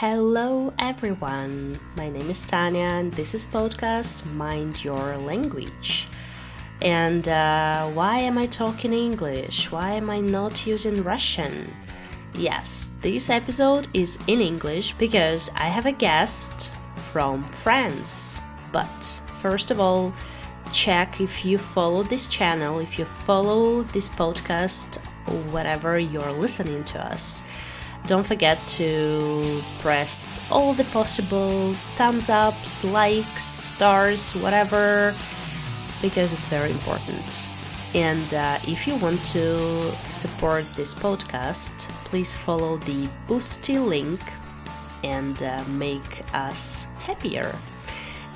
Hello everyone. My name is Tanya and this is podcast Mind Your Language. And uh, why am I talking English? Why am I not using Russian? Yes, this episode is in English because I have a guest from France. But first of all, check if you follow this channel, if you follow this podcast, whatever you're listening to us. Don't forget to press all the possible thumbs ups, likes, stars, whatever, because it's very important. And uh, if you want to support this podcast, please follow the Boosty link and uh, make us happier.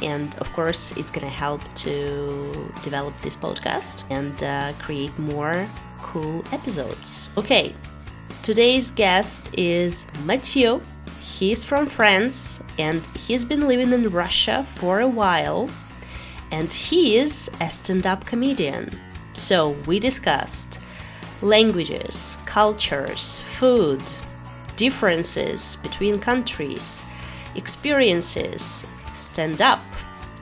And of course, it's going to help to develop this podcast and uh, create more cool episodes. Okay, Today's guest is Matthieu. He's from France and he's been living in Russia for a while. And he is a stand up comedian. So we discussed languages, cultures, food, differences between countries, experiences, stand up.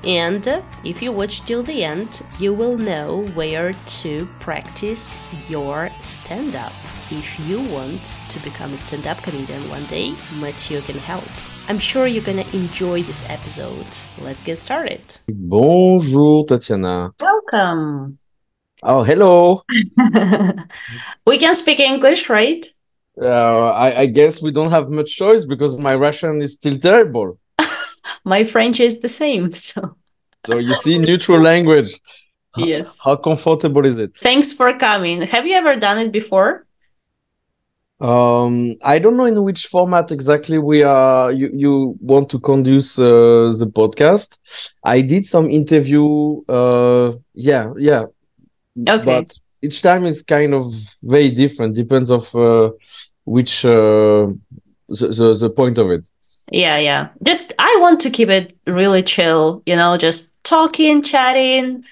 And if you watch till the end, you will know where to practice your stand up. If you want to become a stand up comedian one day, Matthieu can help. I'm sure you're gonna enjoy this episode. Let's get started. Bonjour, Tatiana. Welcome. Oh, hello. we can speak English, right? Uh, I, I guess we don't have much choice because my Russian is still terrible. my French is the same, so. So you see, neutral language. Yes. How comfortable is it? Thanks for coming. Have you ever done it before? Um, I don't know in which format exactly we are. You, you want to conduce uh, the podcast? I did some interview. Uh, yeah, yeah. Okay. But each time is kind of very different. Depends of uh, which uh, the, the the point of it. Yeah, yeah. Just I want to keep it really chill. You know, just talking, chatting.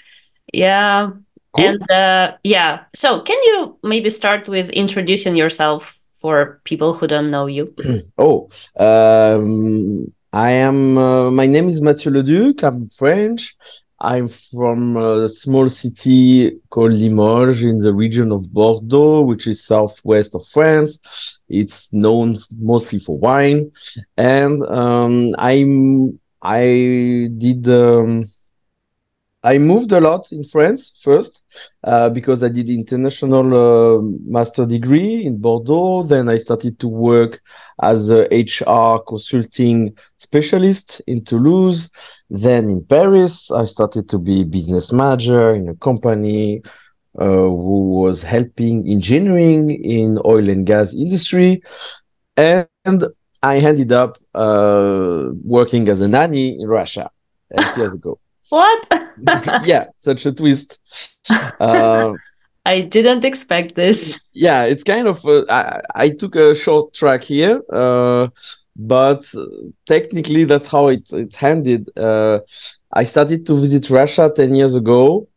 Yeah. Cool. And uh, yeah, so can you maybe start with introducing yourself for people who don't know you? oh, um, I am. Uh, my name is Matthieu Leduque. I'm French. I'm from a small city called Limoges in the region of Bordeaux, which is southwest of France. It's known mostly for wine, and um, I'm. I did. Um, I moved a lot in France first uh, because I did international uh, master degree in Bordeaux. Then I started to work as a HR consulting specialist in Toulouse. Then in Paris, I started to be business manager in a company uh, who was helping engineering in oil and gas industry. And I ended up uh, working as a nanny in Russia eight years ago. What? yeah, such a twist. Uh, I didn't expect this. Yeah, it's kind of. Uh, I, I took a short track here, uh, but technically that's how it it ended. Uh, I started to visit Russia ten years ago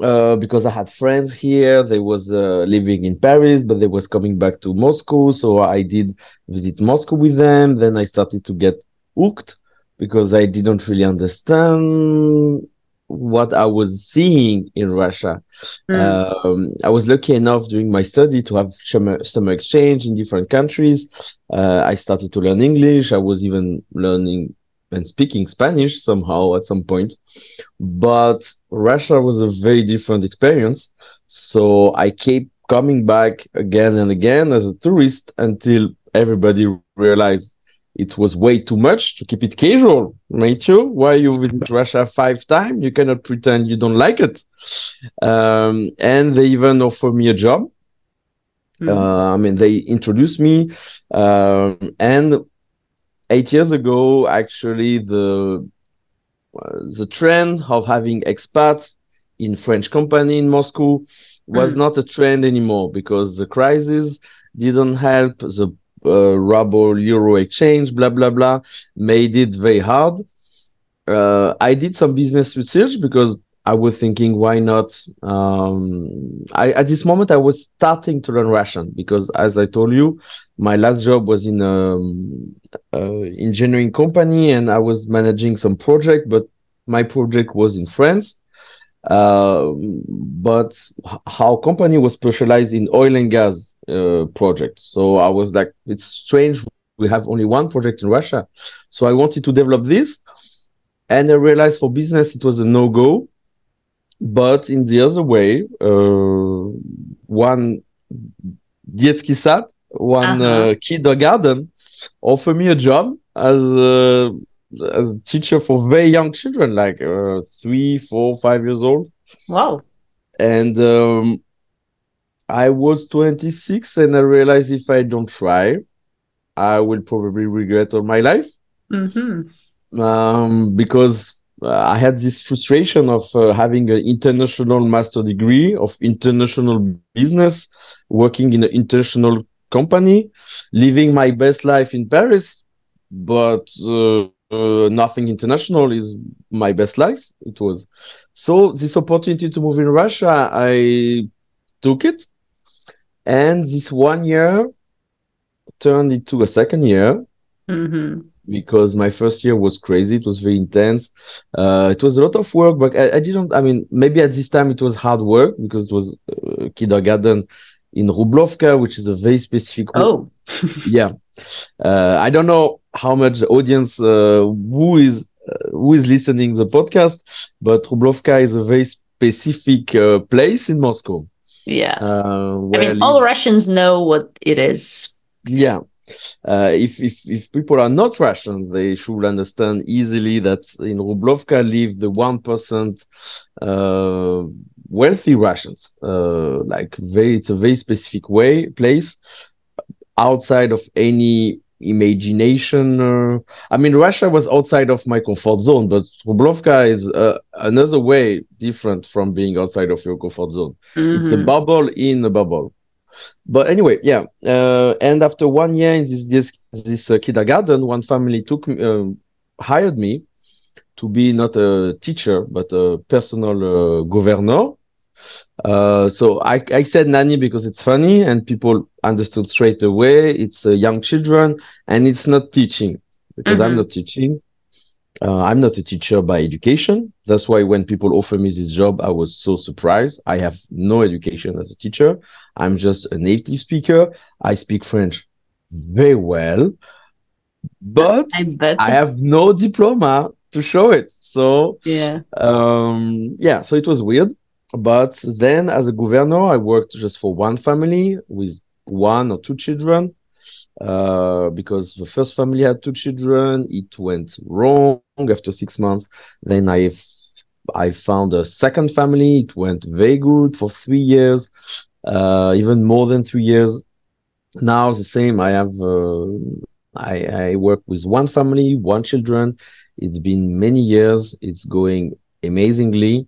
uh, because I had friends here. They was uh, living in Paris, but they was coming back to Moscow, so I did visit Moscow with them. Then I started to get hooked because I didn't really understand what I was seeing in Russia. Mm. Um, I was lucky enough during my study to have summer, summer exchange in different countries. Uh, I started to learn English. I was even learning and speaking Spanish somehow at some point. But Russia was a very different experience. So I kept coming back again and again as a tourist until everybody realized it was way too much to keep it casual, Matthieu. Why you visit Russia five times? You cannot pretend you don't like it. Um, and they even offer me a job. Mm. Uh, I mean, they introduced me, um, and eight years ago, actually, the uh, the trend of having expats in French company in Moscow was Mm. not a trend anymore because the crisis didn't help the uh, ruble euro exchange, blah blah blah, made it very hard. Uh, I did some business research because I was thinking, why not? Um, I, at this moment, I was starting to learn Russian because, as I told you, my last job was in um, engineering company and I was managing some project, but my project was in France. Uh, but our company was specialized in oil and gas uh, projects. So I was like, it's strange. We have only one project in Russia. So I wanted to develop this. And I realized for business, it was a no go. But in the other way, uh, one Dietzky Sat, one uh-huh. Uh, kindergarten offered me a job as a as a teacher for very young children, like uh, three, four, five years old. Wow. And um, I was 26 and I realized if I don't try, I will probably regret all my life. Mm-hmm. Um, because uh, I had this frustration of uh, having an international master degree of international business, working in an international company, living my best life in Paris, but uh, uh, nothing international is my best life. It was so this opportunity to move in Russia, I took it, and this one year turned into a second year. Mm-hmm because my first year was crazy. It was very intense. Uh, it was a lot of work, but I, I, didn't. I mean, maybe at this time it was hard work because it was uh, kindergarten in Rublovka, which is a very specific. Oh, yeah. Uh, I don't know how much the audience uh, who is uh, who is listening the podcast, but Rublovka is a very specific uh, place in Moscow. Yeah. I mean, all Russians know what it is. Yeah uh, if, if, if people are not Russian, they should understand easily that in Rublovka live the 1% uh, wealthy Russians. Uh, like very, it's a very specific way, place outside of any imagination. Uh, I mean, Russia was outside of my comfort zone, but Rublovka is uh, another way different from being outside of your comfort zone. Mm-hmm. It's a mm-hmm. bubble in a bubble but anyway, yeah. Uh, and after one year in this this, this uh, kindergarten, one family took uh, hired me to be not a teacher but a personal uh, governor. Uh, so I, I said nanny because it's funny and people understood straight away. It's uh, young children and it's not teaching because mm-hmm. I'm not teaching. Uh, I'm not a teacher by education. That's why when people offer me this job, I was so surprised. I have no education as a teacher. I'm just a native speaker. I speak French very well, but I, I have no diploma to show it. So yeah, um, yeah. So it was weird. But then, as a governor, I worked just for one family with one or two children uh, because the first family had two children. It went wrong after six months. Then I I found a second family. It went very good for three years, uh, even more than three years. Now the same. I have uh, I I work with one family, one children. It's been many years. It's going amazingly.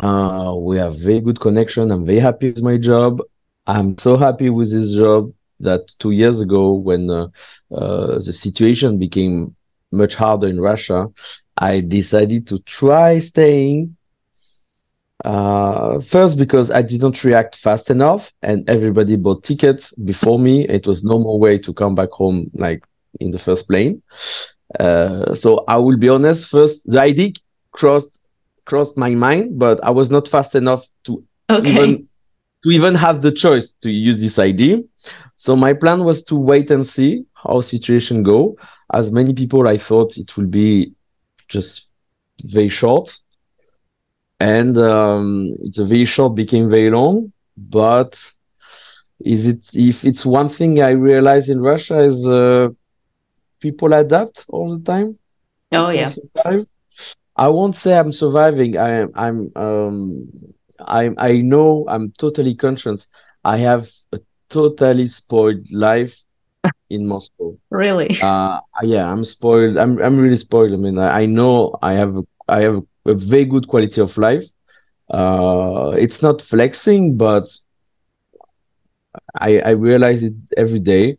Uh, we have very good connection. I'm very happy with my job. I'm so happy with this job that two years ago, when uh, uh, the situation became much harder in Russia, I decided to try staying. Uh, first, because I didn't react fast enough, and everybody bought tickets before me. It was no more way to come back home like in the first plane. Uh, so I will be honest. First, the idea crossed crossed my mind, but I was not fast enough to okay. even to even have the choice to use this ID. So my plan was to wait and see how situation go. As many people, I thought it will be just very short, and um, the very short became very long. But is it if it's one thing I realize in Russia is uh, people adapt all the time. Oh yeah. I won't say I'm surviving. I am. I'm. Um, I. I know. I'm totally conscious. I have a totally spoiled life in Moscow. Really? Uh, yeah, I'm spoiled. I'm I'm really spoiled. I mean, I, I know I have I have a very good quality of life. Uh, it's not flexing, but I I realize it every day.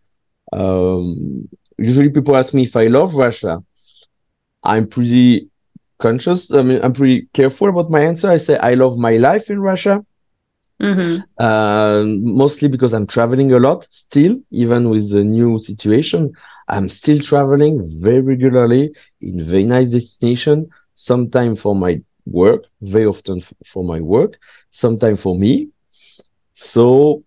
Um, usually, people ask me if I love Russia. I'm pretty conscious. I mean, I'm pretty careful about my answer. I say I love my life in Russia Mm-hmm. Uh, mostly because I'm traveling a lot still, even with the new situation. I'm still traveling very regularly in very nice destination, Sometimes for my work, very often f- for my work, sometimes for me. So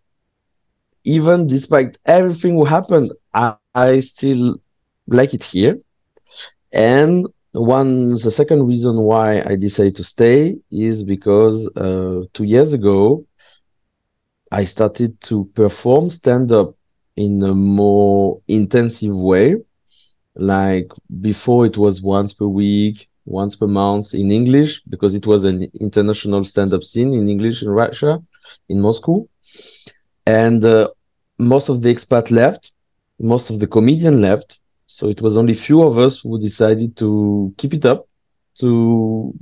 even despite everything who happened, I, I still like it here. And one, the second reason why I decided to stay is because uh, two years ago, I started to perform stand up in a more intensive way. Like before, it was once per week, once per month in English, because it was an international stand up scene in English in Russia, in Moscow. And uh, most of the expat left, most of the comedian left. So it was only few of us who decided to keep it up, to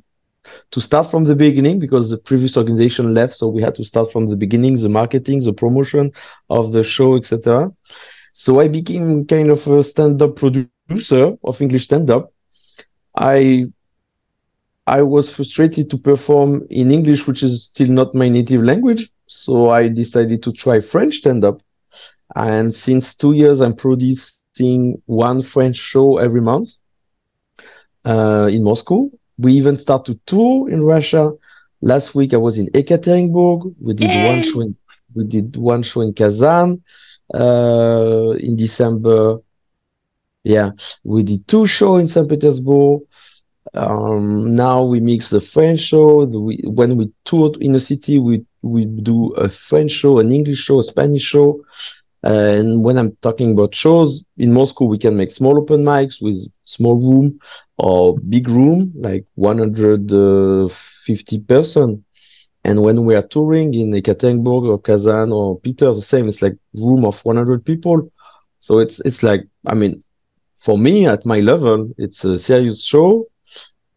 to start from the beginning because the previous organization left, so we had to start from the beginning, the marketing, the promotion of the show, etc. So I became kind of a stand-up producer of English stand-up. I I was frustrated to perform in English, which is still not my native language. So I decided to try French stand-up. And since two years, I'm producing one French show every month uh, in Moscow. We even start to tour in Russia. Last week I was in Ekaterinburg. We did Yay! one show. In, we did one show in Kazan uh, in December. Yeah, we did two shows in St. Petersburg. Um, now we mix the French show. The, we, when we tour in a city, we we do a French show, an English show, a Spanish show. And when I'm talking about shows in Moscow, we can make small open mics with small room or big room, like 150 person. And when we are touring in Ekaterinburg or Kazan or Peter, the same. It's like room of 100 people. So it's it's like I mean, for me at my level, it's a serious show,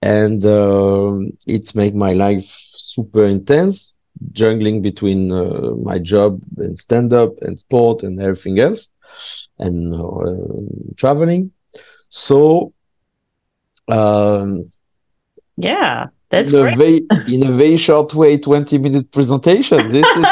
and um, it make my life super intense, juggling between uh, my job and stand up and sport and everything else, and uh, traveling. So um, Yeah, that's in a very in a very short way, 20 minute presentation. This is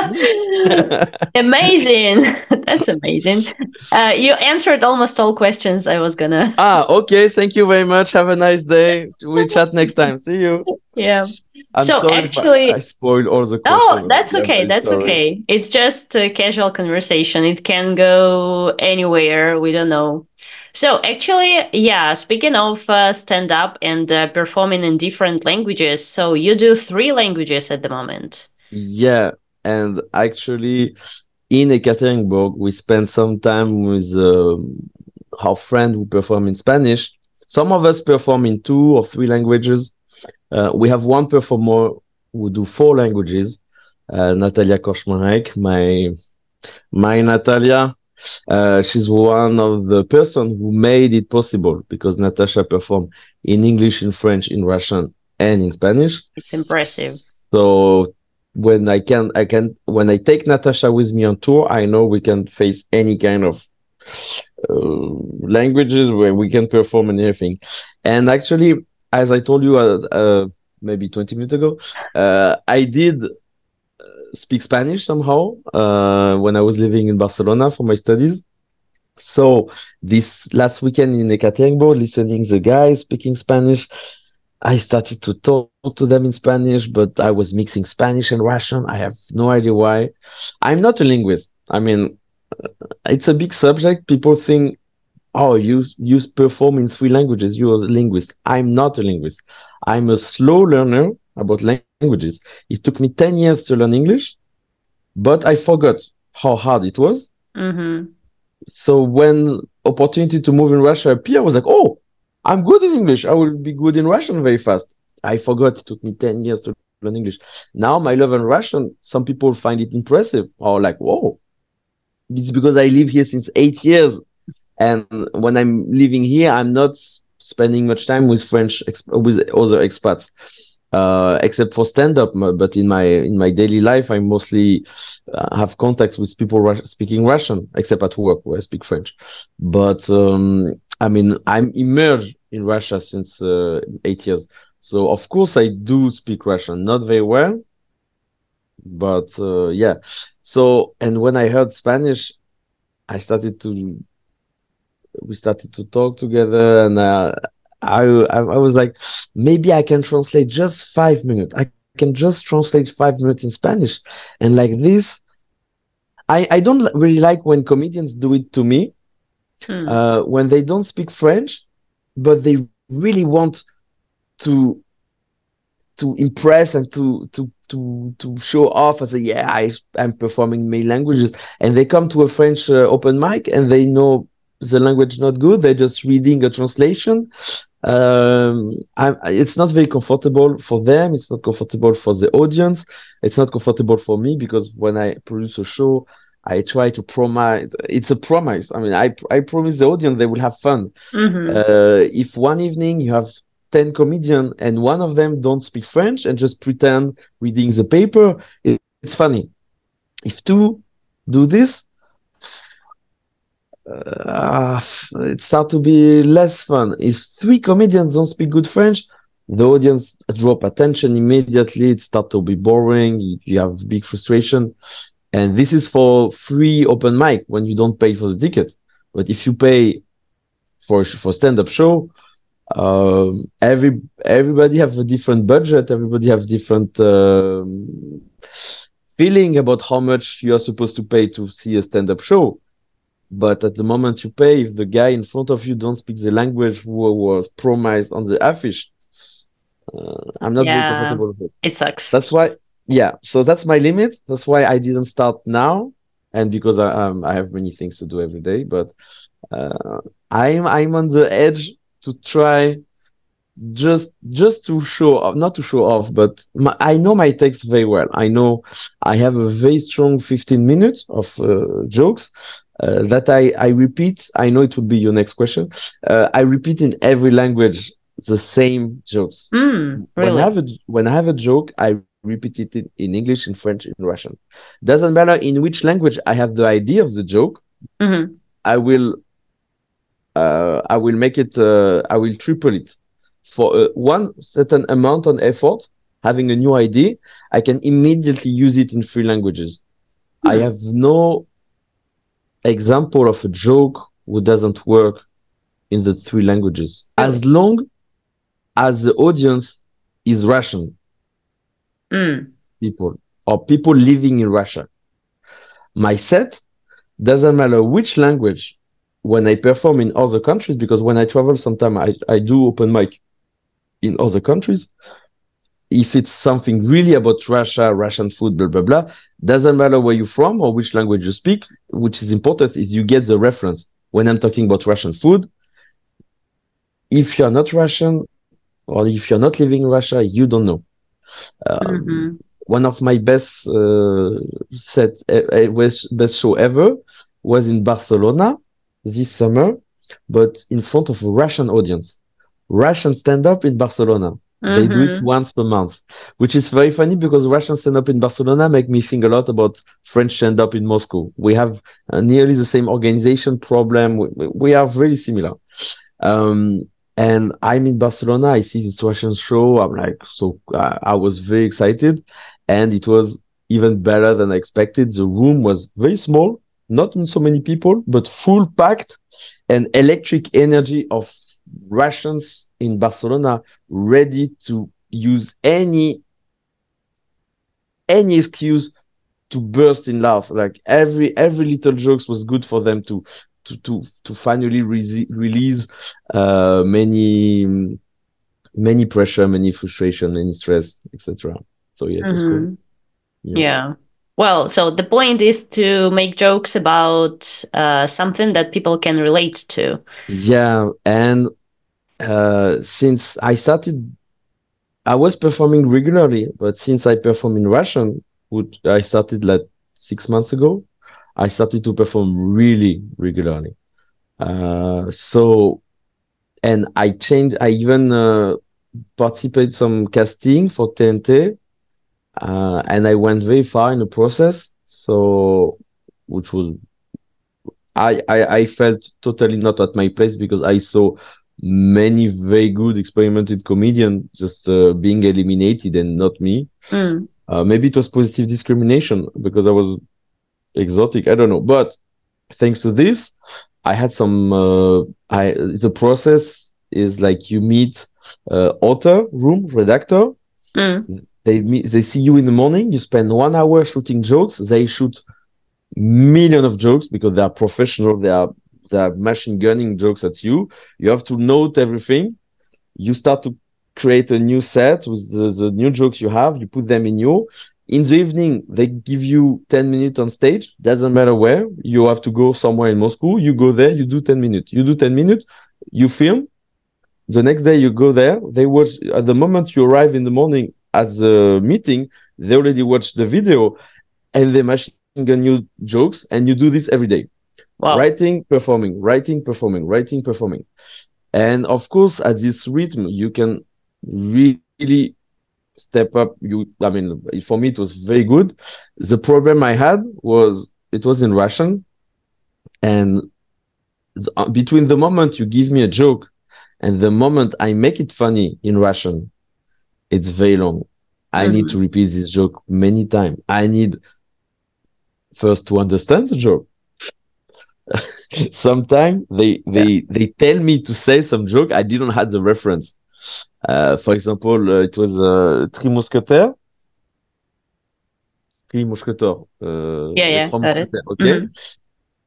amazing. That's amazing. Uh, you answered almost all questions I was gonna. ah, okay. Thank you very much. Have a nice day. We chat next time. See you. Yeah. I'm So actually- I, I spoiled all the. Oh, that's okay. That's sorry. okay. It's just a casual conversation. It can go anywhere. We don't know. So actually, yeah, speaking of uh, stand up and uh, performing in different languages, so you do three languages at the moment. Yeah, and actually, in Ekaterinburg, we spent some time with um, our friend who perform in Spanish. Some of us perform in two or three languages. Uh, we have one performer who do four languages. Uh, Natalia Koshmarek, my my Natalia. Uh, she's one of the person who made it possible because Natasha performed in English, in French, in Russian, and in Spanish. It's impressive. So when I can, I can, when I take Natasha with me on tour, I know we can face any kind of uh, languages where we can perform and everything. And actually, as I told you uh, uh, maybe 20 minutes ago, uh, I did uh, speak Spanish somehow uh, when I was living in Barcelona for my studies. So this last weekend in Ekaterinburg, listening the guys speaking Spanish, I started to talk to them in Spanish, but I was mixing Spanish and Russian. I have no idea why. I'm not a linguist. I mean, uh, it's a big subject. People think, oh, you you perform in three languages. You're a linguist. I'm not a linguist. I'm a slow learner about languages. It took me 10 years to learn English, but I forgot how hard it was. hmm So when opportunity to move in Russia appeared, I was like, oh, I'm good in English. I will be good in Russian very fast. I forgot it took me 10 years to learn English. Now my love in Russian, some people find it impressive or like, whoa. It's because I live here since eight years. And when I'm living here, I'm not spending much time with French, ex- with other expats. Uh, except for stand up, but in my in my daily life, I mostly uh, have contacts with people Rus- speaking Russian, except at work where I speak French. But um, I mean, I'm immersed in Russia since uh, eight years, so of course I do speak Russian, not very well, but uh, yeah. So and when I heard Spanish, I started to we started to talk together, and uh, I, I I was like, maybe I can translate just five minutes. I can just translate five minutes in Spanish, and like this, I I don't really like when comedians do it to me, Hmm. uh, when they don't speak French, but they really want to to impress and to to to to show off as a yeah I I'm performing many languages and they come to a French uh, open mic and they know the language not good. They're just reading a translation. Um I, it's not very comfortable for them. It's not comfortable for the audience. It's not comfortable for me because when I produce a show I try to promise it's a promise. I mean I I promise the audience they will have fun. Mhm. uh, if one evening you have 10 comedians and one of them don't speak French and just pretend reading the paper, it, it's funny. If two do this, uh, it start to be less fun. If three comedians don't speak good French, the audience drop attention immediately. It start to be boring. You, have big frustration. And this is for free open mic when you don't pay for the ticket. But if you pay for for stand-up show, um, every everybody have a different budget. Everybody have different um, feeling about how much you are supposed to pay to see a stand-up show. But at the moment you pay, if the guy in front of you don't speak the language who was promised on the affiche, uh, I'm not Yeah. very comfortable with it. It sucks. That's why, yeah. So that's my limit. That's why I didn't start now, and because I um, I have many things to do every day. But uh, I'm I'm on the edge to try just just to show off, not to show off, but my, I know my text very well. I know I have a very strong 15 minutes of uh, jokes. Uh, that I, I repeat, I know it would be your next question. Uh, I repeat in every language the same jokes. Mm, When I have a when I have a joke, I repeat it in, English, in French, in Russian. Doesn't matter in which language I have the idea of the joke. Mhm. I will uh, I will make it uh, I will triple it for uh, one certain amount on effort. Having a new idea, I can immediately use it in three languages. I Hmm. have no example of a joke who doesn't work in the three languages as long as the audience is Russian Mm. people or people living in Russia. My set doesn't matter which language when I perform in other countries, because when I travel, sometimes I, I do open mic in other countries. If it's something really about Russia, Russian food, blah, blah, blah, doesn't matter where you're from or which language you speak, which is important is you get the reference. When I'm talking about Russian food, if you're not Russian or if you're not living in Russia, you don't know. Um, Mhm. one of my best uh, set uh, best show ever was in Barcelona this summer, but in front of a Russian audience. Russian stand up in Barcelona. They do it Mhm. once per month, which is very funny because Russian stand up in Barcelona make me think a lot about French stand up in Moscow. We have uh, nearly the same organization problem. We, we- we are very similar. Um, and I'm in Barcelona. I see this Russian show. I'm like, so uh, I was very excited, and it was even better than I expected. The room was very small, not so many people, but full packed, and electric energy of Russians in Barcelona ready to use any any excuse to burst in laugh. Like every every little jokes was good for them to to to to finally re- release uh, many many pressure, many frustration, many stress, etc. So yeah, was cool. Yeah. Yeah. Well, so the point is to make jokes about uh, something that people can relate to. Yeah, and uh, since I started, I was performing regularly, but since I perform in Russian, which I started like six months ago, I started to perform really regularly. Uh, so, and I changed. I even uh, participated some casting for TNT, uh, and I went very far in the process. So, which was I, I I felt totally not at my place because I saw many very good experimented comedians just uh, being eliminated and not me. Mm. Uh, maybe it was positive discrimination because I was exotic. I don't know. But thanks to this, I had some. Uh, I the process is like you meet uh, author, room, redactor. Mm. They meet, they see you in the morning. You spend one hour shooting jokes. They shoot million of jokes because they are professional. They are they are machine gunning jokes at you. You have to note everything. You start to create a new set with the, the new jokes you have. You put them in you. In the evening, they give you 10 minutes on stage. Doesn't matter where. You have to go somewhere in Moscow. You go there, you do 10 minutes. You do 10 minutes, you film. The next day, you go there. They watch. At the moment you arrive in the morning at the meeting, they already watch the video and they machine gun new jokes. And you do this every day. Wow. Writing, performing, writing, performing, writing, performing. And of course, at this rhythm, you can really step up. You, I mean, for me, it was very good. The problem I had was it was in Russian, and the, uh, between the moment you give me a joke and the moment I make it funny in Russian, it's very long. I need to repeat this joke many times. I need first to understand the joke. Sometimes they they they tell me to say some joke I didn't have the reference. Uh, for example, uh, it was uh, Three Musketeers. Three Musketeers. Uh, Yeah, yeah, Trois got it. Mousquetaires, Okay. Mhm.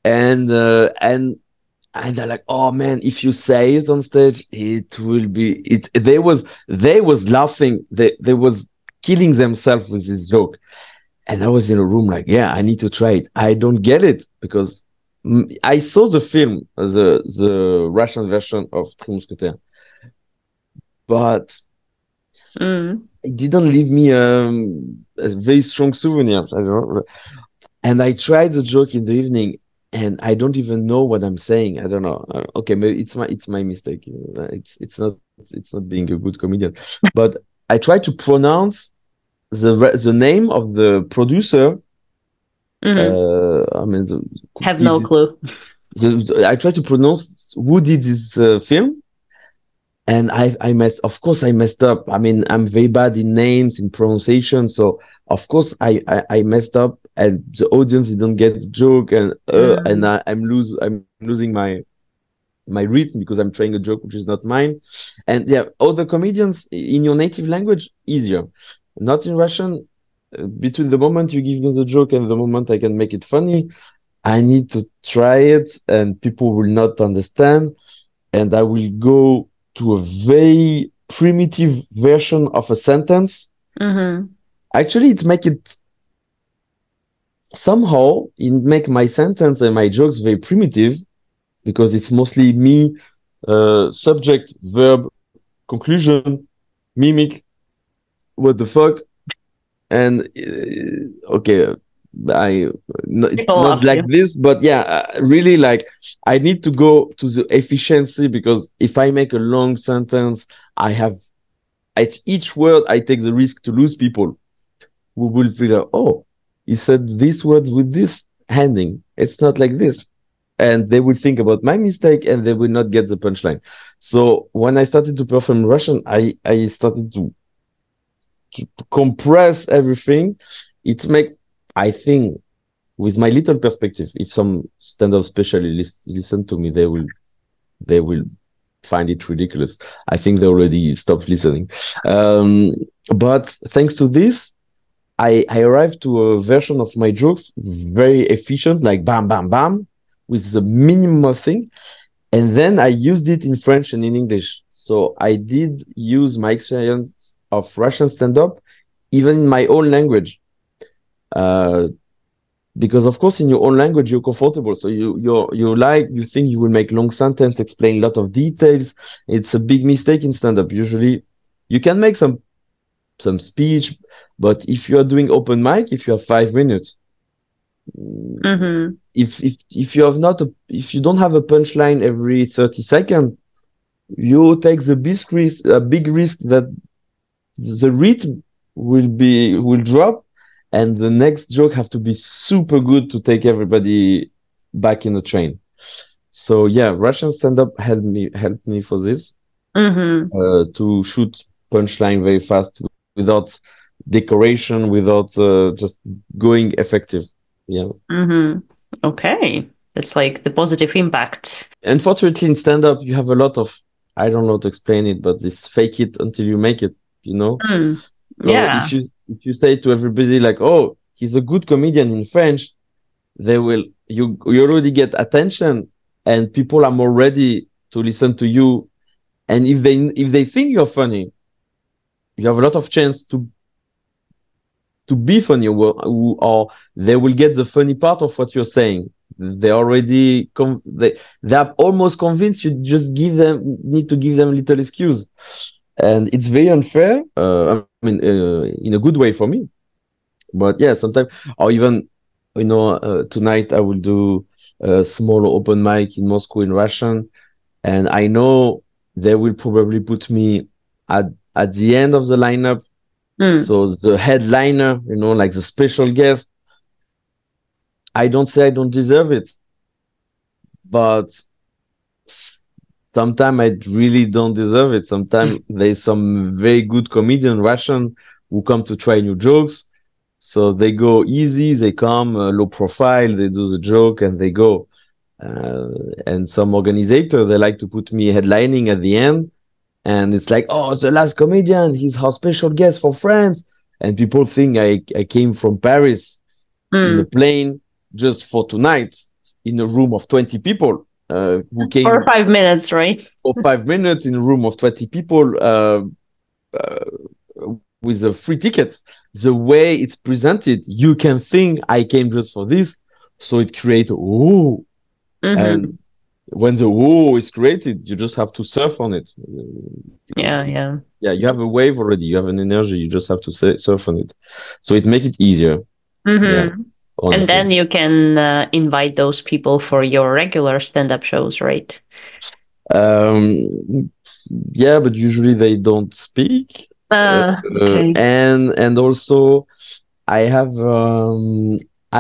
And uh, and and they're like, oh man, if you say it on stage, it will be it. They was they was laughing. They they was killing themselves with this joke. And I was in a room like, yeah, I need to try it. I don't get it because I saw the film, the the Russian version of Three Musketeers, but Mm. it didn't leave me um, a very strong souvenir. I don't know. And I tried the joke in the evening, and I don't even know what I'm saying. I don't know. Uh, okay, maybe it's my it's my mistake. It's it's not it's not being a good comedian, but I tried to pronounce the the name of the producer. Mhm. Uh, I mean, the, Have no the- clue. the, the- I tried to pronounce who did this uh, film, and I I messed. Of course, I messed up. I mean, I'm very bad in names in pronunciation, so of course I I, I messed up, and the audience didn't get the joke, and uh, Mm. and I, I'm lose I'm losing my my rhythm because I'm trying a joke which is not mine, and yeah, other comedians in your native language easier, not in Russian. Between the moment you give me the joke and the moment I can make it funny, I need to try it and people will not understand. And I will go to a very primitive version of a sentence. Mhm. Actually, it make it somehow it make my sentence and my jokes very primitive because it's mostly me, uh, subject, verb, conclusion, mimic, what the fuck, and uh, okay, I no, it's not like you. this, but yeah, uh, really like I need to go to the efficiency because if I make a long sentence, I have at each word I take the risk to lose people who will figure, oh, he said these words with this handing. It's not like this. And they will think about my mistake and they will not get the punchline. So when I started to perform Russian, I, I started to compress everything. It make, I think, with my little perspective, if some stand-up specialists listen to me, they will, they will find it ridiculous. I think they already stopped listening. Um, but thanks to this, I, I arrived to a version of my jokes very efficient, like bam, bam, bam, with the minimum of thing. And then I used it in French and in English. So I did use my experience of Russian stand up, even in my own language. Uh, because of course in your own language you're comfortable so you you you like you think you will make long sentence explain a lot of details it's a big mistake in stand up usually you can make some some speech but if you are doing open mic if you have 5 minutes Mhm. if if if you have not a, if you don't have a punchline every 30 seconds you take the big risk a big risk that the rhythm will be will drop and the next joke have to be super good to take everybody back in the train so yeah russian stand-up helped me helped me for this Mhm. uh, to shoot punchline very fast without decoration without uh, just going effective. Yeah. Mm-hmm. Okay. It's like the positive impact. Unfortunately, in stand up, you have a lot of, I don't know how to explain it, but this fake it until you make it, you know? Mm. So Yeah. if you if you say to everybody like, "Oh, he's a good comedian in French," they will you you already get attention, and people are more ready to listen to you. And if they if they think you're funny, you have a lot of chance to to be funny, or, or they will get the funny part of what you're saying. They already com- they they are almost convinced. You just give them need to give them a little excuse and it's very unfair. Uh, I mean, uh, in a good way for me. But yeah, sometimes, or even, you know, uh, tonight I will do a small open mic in Moscow in Russian, and I know they will probably put me at at the end of the lineup. Mm. So the headliner, you know, like the special guest. I don't say I don't deserve it, but sometimes I really don't deserve it. Sometimes there's some very good comedian Russian who come to try new jokes. So they go easy, they come uh, low profile, they do the joke and they go. Uh, and some organizer they like to put me headlining at the end, and it's like, oh, it's the last comedian. He's our special guest for France, and people think I I came from Paris in a Mm. plane just for tonight in a room of twenty people uh, who came For five minutes, right? for five minutes in a room of 20 people uh, uh, with the free tickets. The way it's presented you can think i came just for this. So it creates oh Mhm. and when the oh is created you just have to surf on it. Yeah, yeah. yeah you have a wave already. You have an energy. You just have to say, surf on it. So it makes it easier. Mhm. Yeah, And then you can uh, invite those people for your regular stand-up shows, right? um yeah but usually they don't speak Uh, Uh, okay. and and also I have um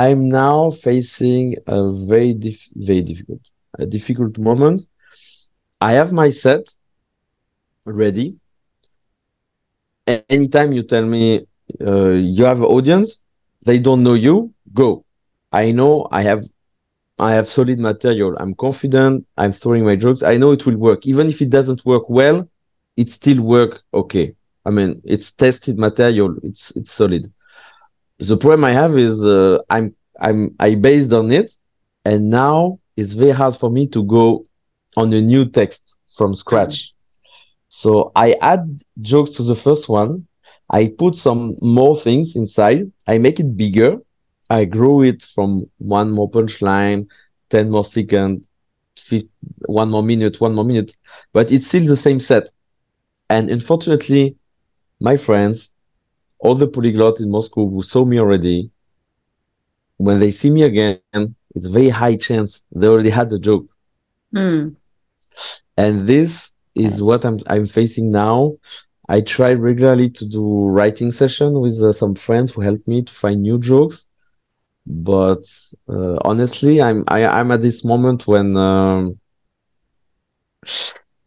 I'm now facing a very dif- very difficult a difficult moment. I have my set ready. Anytime you tell me uh, you have an audience, they don't know you, go. I know I have I have solid material. I'm confident. I'm throwing my jokes. I know it will work. Even if it doesn't work well, it still work okay. I mean, it's tested material. It's it's solid. The problem I have is uh, I'm I'm I based on it, and now it's very hard for me to go on a new text from scratch. So I add jokes to the first one. I put some more things inside. I make it bigger. I grew it from one more punchline, ten more second, fif- one more minute, one more minute, but it's still the same set. And unfortunately, my friends, all the polyglots in Moscow who saw me already, when they see me again, it's very high chance they already had the joke. Mm. And this is what I'm I'm facing now. I try regularly to do writing session with uh, some friends who help me to find new jokes. But uh, honestly, I'm I, I'm at this moment when um,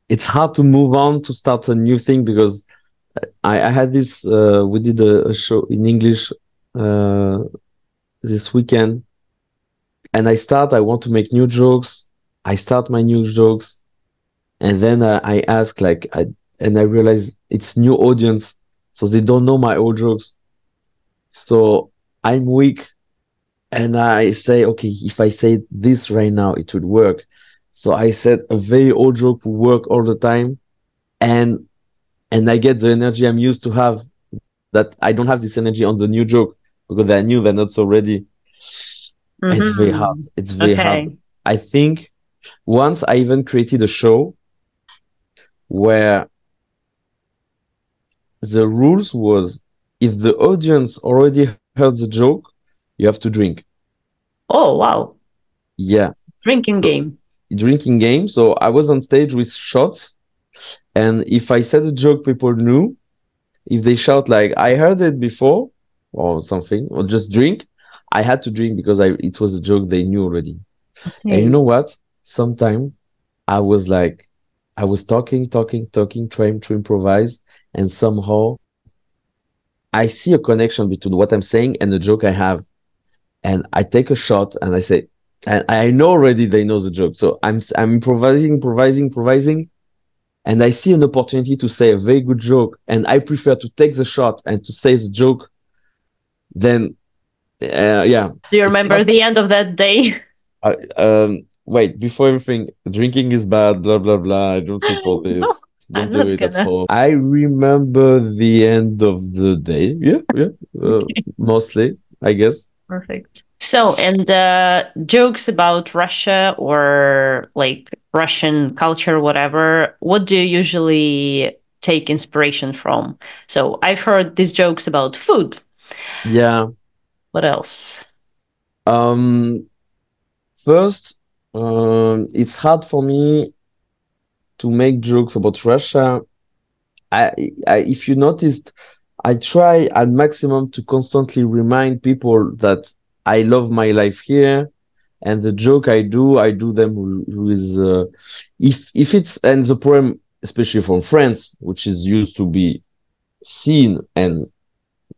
it's hard to move on to start a new thing because I, I had this uh, we did a, a show in English uh, this weekend and I start I want to make new jokes. I start my new jokes and then uh, I ask like I and I realize it's new audience so they don't know my old jokes. So I'm weak and I say okay if I say this right now it would work so I said a very old joke will work all the time and and I get the energy I'm used to have that I don't have this energy on the new joke because I knew they're not so ready. It's very Mhm. hard. It's very Okay. hard. I think once I even created a show where the rules was if the audience already heard the joke, you have to drink. Oh, wow. Yeah. Drinking So- game. drinking game. So I was on stage with shots, and if I said a joke people knew, if they shout like "I heard it before" or something, or just drink, I had to drink because I it was a joke they knew already. And you know what? Sometime I was like, I was talking, talking, talking, trying to improvise, and somehow I see a connection between what I'm saying and the joke I have. And I take a shot and I say, and I know already they know the joke. So I'm I'm improvising, improvising, improvising, and I see an opportunity to say a very good joke, and I prefer to take the shot and to say the joke. Then, uh, yeah. Do you remember not, the end of that day? Uh, um, wait, before everything, drinking is bad. Blah blah blah. I don't support this. no, don't I'm do it gonna. at home. I remember the end of the day. Yeah, yeah. Uh, mostly, I guess. Perfect. So, and uh, jokes about Russia or like Russian culture, whatever, what do you usually take inspiration from? So, I've heard these jokes about food. Yeah. What else? Um, first, um, it's hard for me to make jokes about Russia. I, I, if you noticed, I try at maximum to constantly remind people that I love my life here, and the joke I do, I do them with uh, if if it's and the poem, especially from France, which is used to be seen and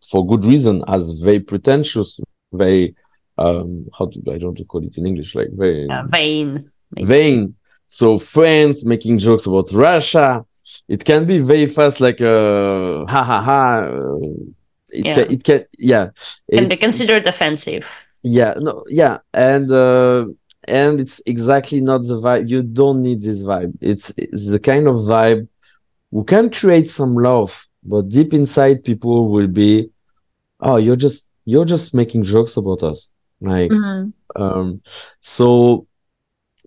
for good reason as very pretentious, very um how do I don't call it in English, like very uh, vain, vain. So France making jokes about Russia, it can be very fast, like uh, ha ha ha. Uh, it yeah. can, it can yeah can be considered offensive yeah no yeah and uh and it's exactly not the vibe you don't need this vibe it's, it's the kind of vibe we can create some love but deep inside people will be oh you're just you're just making jokes about us like mm-hmm. um so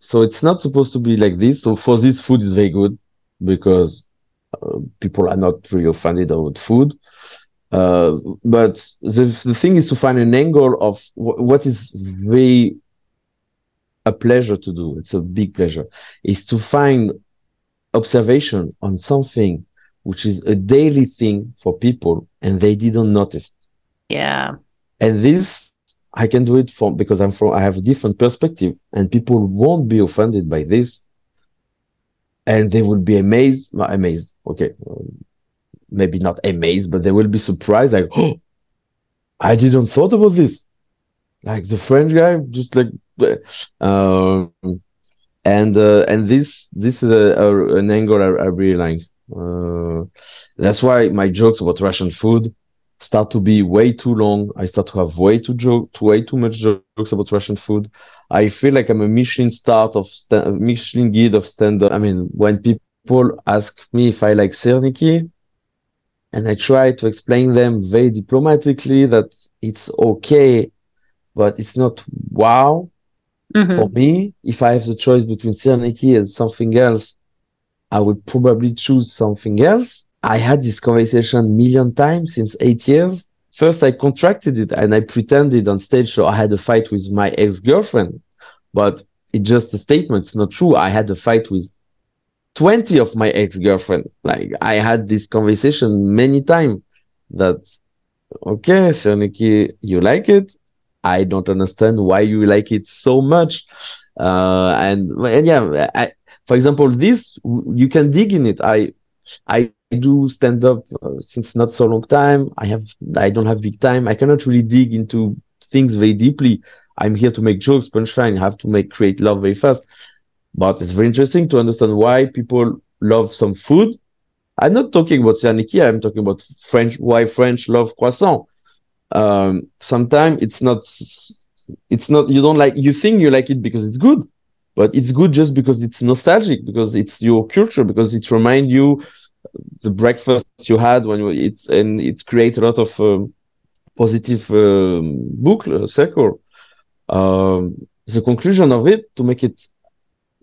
so it's not supposed to be like this so for this food is very good because uh, people are not really offended about food uh, but the, the thing is to find an angle of w- what is very a pleasure to do. It's a big pleasure. Is to find observation on something which is a daily thing for people and they didn't notice. Yeah. And this I can do it from because I'm from I have a different perspective and people won't be offended by this and they will be amazed amazed okay um, maybe not amazed, but they will be surprised, like, oh, I didn't thought about this. Like the French guy, just like, um, and uh, and this this is a, a an angle I, I really like. Uh, that's why my jokes about Russian food start to be way too long. I start to have way too joke, way too much jokes about Russian food. I feel like I'm a Michelin start of st- Michelin guide of stand up. I mean, when people ask me if I like syrniki, and I try to explain them very diplomatically that it's okay, but it's not wow. Mm-hmm. For me, if I have the choice between Syrniki and something else, I would probably choose something else. I had this conversation million times since eight years. First, I contracted it and I pretended on stage. So I had a fight with my ex-girlfriend, but it's just a statement. It's not true. I had a fight with 20 of my ex-girlfriend. Like I had this conversation many times that, okay, Syrniki, you like it. I don't understand why you like it so much. Uh, and, and yeah, I, for example, this, you can dig in it. I, I do stand up uh, since not so long time. I have, I don't have big time. I cannot really dig into things very deeply. I'm here to make jokes, punchline, have to make, create love very fast. But it's very interesting to understand why people love some food. I'm not talking about Syrniki, I'm talking about French, why French love croissant. Um, sometimes it's not, it's not, you don't like, you think you like it because it's good, but it's good just because it's nostalgic, because it's your culture, because it reminds you the breakfast you had when you, it's, and it creates a lot of um, positive um, book uh, circle. Um, the conclusion of it, to make it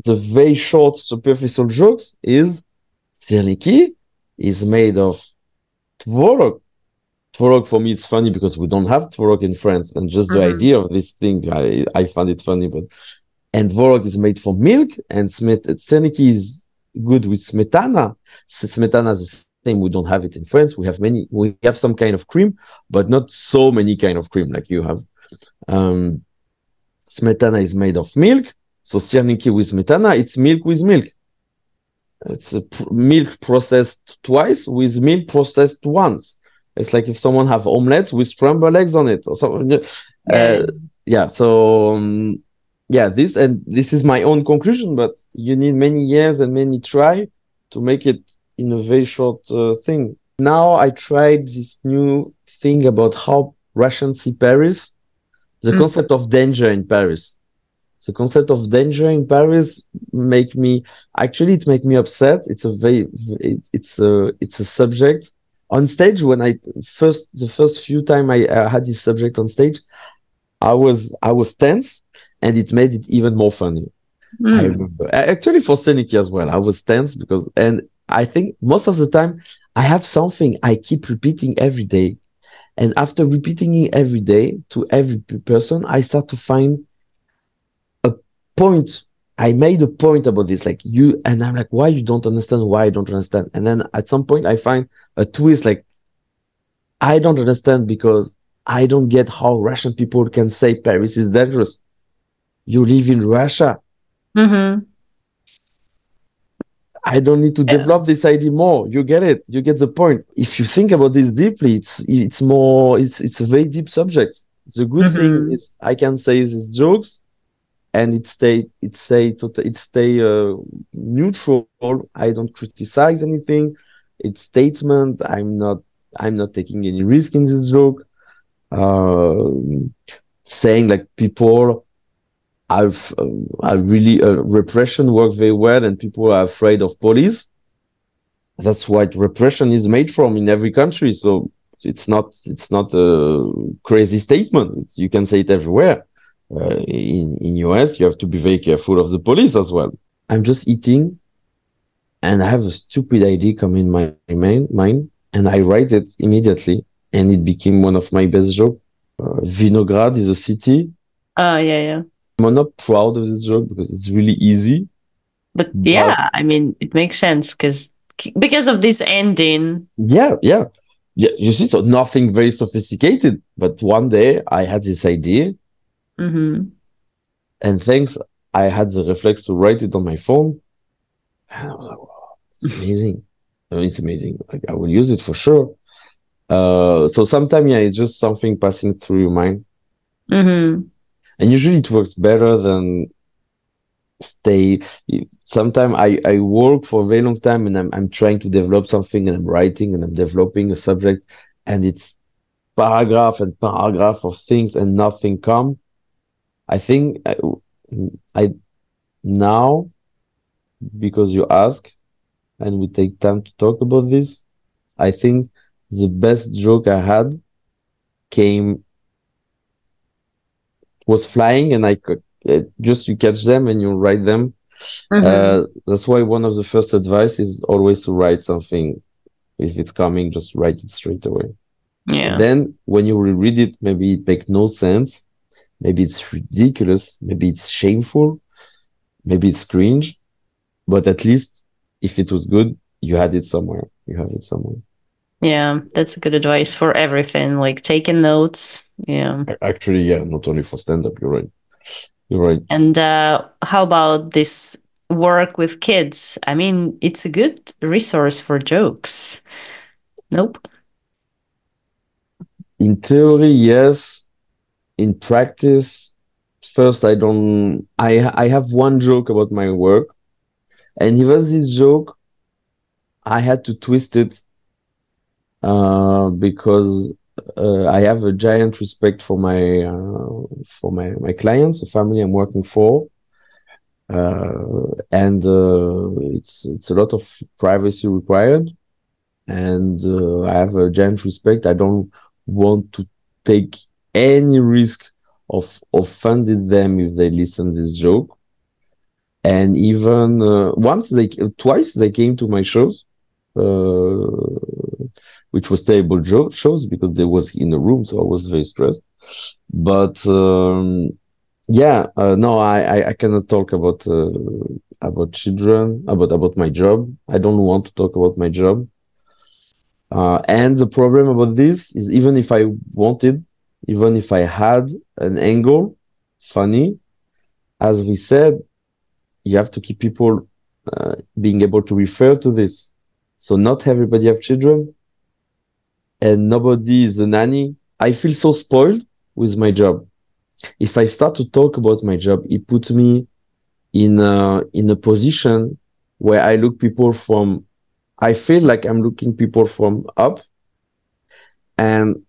the very short superficial jokes is Syrniki is made of tvorog. Tvorog for me it's funny because we don't have tvorog in France, and just mm-hmm. the idea of this thing I I find it funny. But and tvorog is made from milk, and Smith Syrniki is good with smetana. Smetana is the same. We don't have it in France. We have many. We have some kind of cream, but not so many kind of cream like you have. Um, smetana is made of milk so Syrniki with smetana, it's milk with milk. It's a pr- milk processed twice with milk processed once. It's like if someone have omelette with scrambled eggs on it or something. Uh, yeah. yeah. So um, yeah, this and this is my own conclusion, but you need many years and many try to make it in a very short uh, thing. Now I tried this new thing about how Russians see Paris, the mm. concept of danger in Paris. The concept of danger in Paris make me actually it make me upset. It's a very it, it's a it's a subject on stage when I first the first few time I uh, had this subject on stage, I was I was tense, and it made it even more funny. Mm. I remember actually for Syrniki as well. I was tense because and I think most of the time I have something I keep repeating every day. And after repeating it every day to every person, I start to find a point. I made a point about this, like you, and I'm like, why you don't understand? Why I don't understand? And then at some point, I find a twist, like, I don't understand because I don't get how Russian people can say Paris is dangerous. You live in Russia. Mm-hmm. I don't need to yeah. develop this idea more. You get it. You get the point. If you think about this deeply, it's it's more it's it's a very deep subject. The good mm-hmm. thing is I can say these jokes, and it stay it stay it stay uh, neutral. I don't criticize anything. It's statement. I'm not I'm not taking any risk in this joke. Uh, saying like people I've um, I really uh, repression works very well, and people are afraid of police. That's what repression is made from in every country. So it's not it's not a crazy statement. You can say it everywhere. Uh, in in US, you have to be very careful of the police as well. I'm just eating, and I have a stupid idea come in my mind, and I write it immediately, and it became one of my best jokes. Uh, Vinograd is a city. Oh yeah, yeah I'm not proud of this joke because it's really easy. But, but yeah, I mean, it makes sense because because of this ending. Yeah, yeah, yeah. You see, so nothing very sophisticated. But one day I had this idea, mm-hmm. and thanks, I had the reflex to write it on my phone. And I was like, wow, it's amazing. I mean, it's amazing. Like I will use it for sure. Uh, so sometimes, yeah, it's just something passing through your mind. Mm-hmm and usually it works better than stay sometimes I, I work for a very long time and I'm, I'm trying to develop something and I'm writing and I'm developing a subject and it's paragraph and paragraph of things and nothing come. I think I, I now because you ask and we take time to talk about this i think the best joke i had came was flying and I could uh, just you catch them and you write them. Mm-hmm. Uh, that's why one of the first advice is always to write something. If it's coming, just write it straight away. Yeah. Then when you reread it, maybe it makes no sense. Maybe it's ridiculous. Maybe it's shameful. Maybe it's cringe. But at least if it was good, you had it somewhere. You have it somewhere. Yeah, that's a good advice for everything, like taking notes. Yeah. Actually, yeah, not only for stand up, you're right. You're right. And uh, how about this work with kids? I mean, it's a good resource for jokes. Nope. In theory, yes. In practice, first I don't I I have one joke about my work. And even this joke, I had to twist it uh, because uh, I have a giant respect for my uh, for my my clients, the family I'm working for, uh, and uh, it's it's a lot of privacy required, and uh, I have a giant respect. I don't want to take any risk of offending them if they listen this joke. And even once they twice they came to my shows which was terrible jo- shows because they was in a room, so I was very stressed. But um, yeah, uh, no, I, I, I cannot talk about uh, about children, about about my job. I don't want to talk about my job. Uh, and the problem about this is even if I wanted, even if I had an angle, funny, as we said, you have to keep people uh, being able to refer to this. So not everybody have children, and nobody is a nanny, I feel so spoiled with my job. If I start to talk about my job, it puts me in a, in a position where I look people from, I feel like I'm looking people from up and,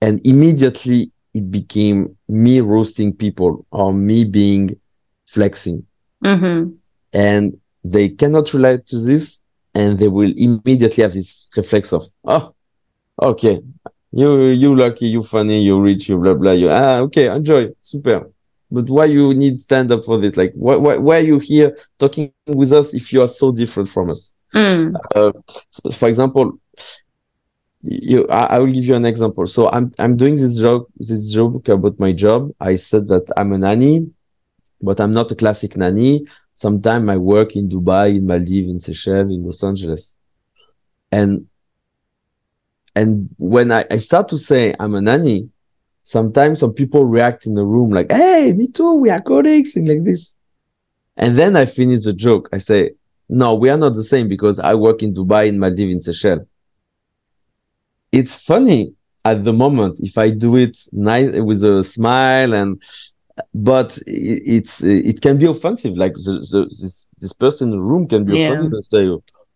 and immediately it became me roasting people or me being flexing. Mm-hmm. And they cannot relate to this and they will immediately have this reflex of, oh, okay, you you lucky, you funny, you rich, you blah blah. You ah okay, enjoy, super. But why you need stand up for this? Like why why why are you here talking with us if you are so different from us? Mm. Uh, for example, you I, I, will give you an example. So I'm I'm doing this job this joke about my job. I said that I'm a nanny, but I'm not a classic nanny. Sometimes I work in Dubai, in Maldives, in Seychelles, in Los Angeles. And and when I, I start to say I'm a nanny, sometimes some people react in the room like, hey, me too, we are colleagues, and like this. And then I finish the joke. I say, no, we are not the same because I work in Dubai, in Maldives, in Seychelles. It's funny at the moment if I do it nice with a smile and but it, it's it can be offensive. Like the, the, this this person in the room can be yeah. offensive and say,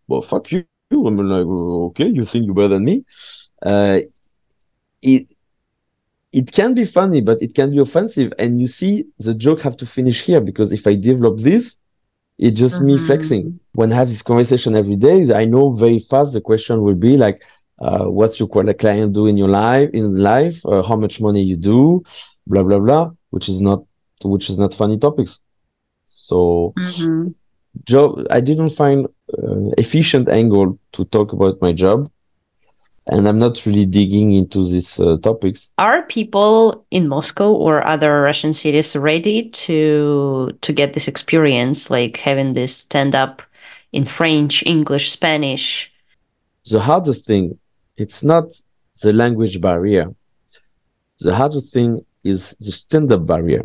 "Well, fuck you." I'm like, okay, you think you're better than me? Uh, it it can be funny, but it can be offensive. And you see, the joke have to finish here because if I develop this, it's just mm-hmm. me flexing. When I have this conversation every day, I know very fast the question will be like, uh, what's your client do in your life, in life, uh, how much money you do, blah, blah, blah, which is not, which is not funny topics. So mm-hmm. Job, I didn't find uh, efficient angle to talk about my job and i'm not really digging into these uh, topics. Are people in moscow or other russian cities ready to to get this experience like having this stand up in french english spanish? The hardest thing it's not the language barrier. The hardest thing is the stand up barrier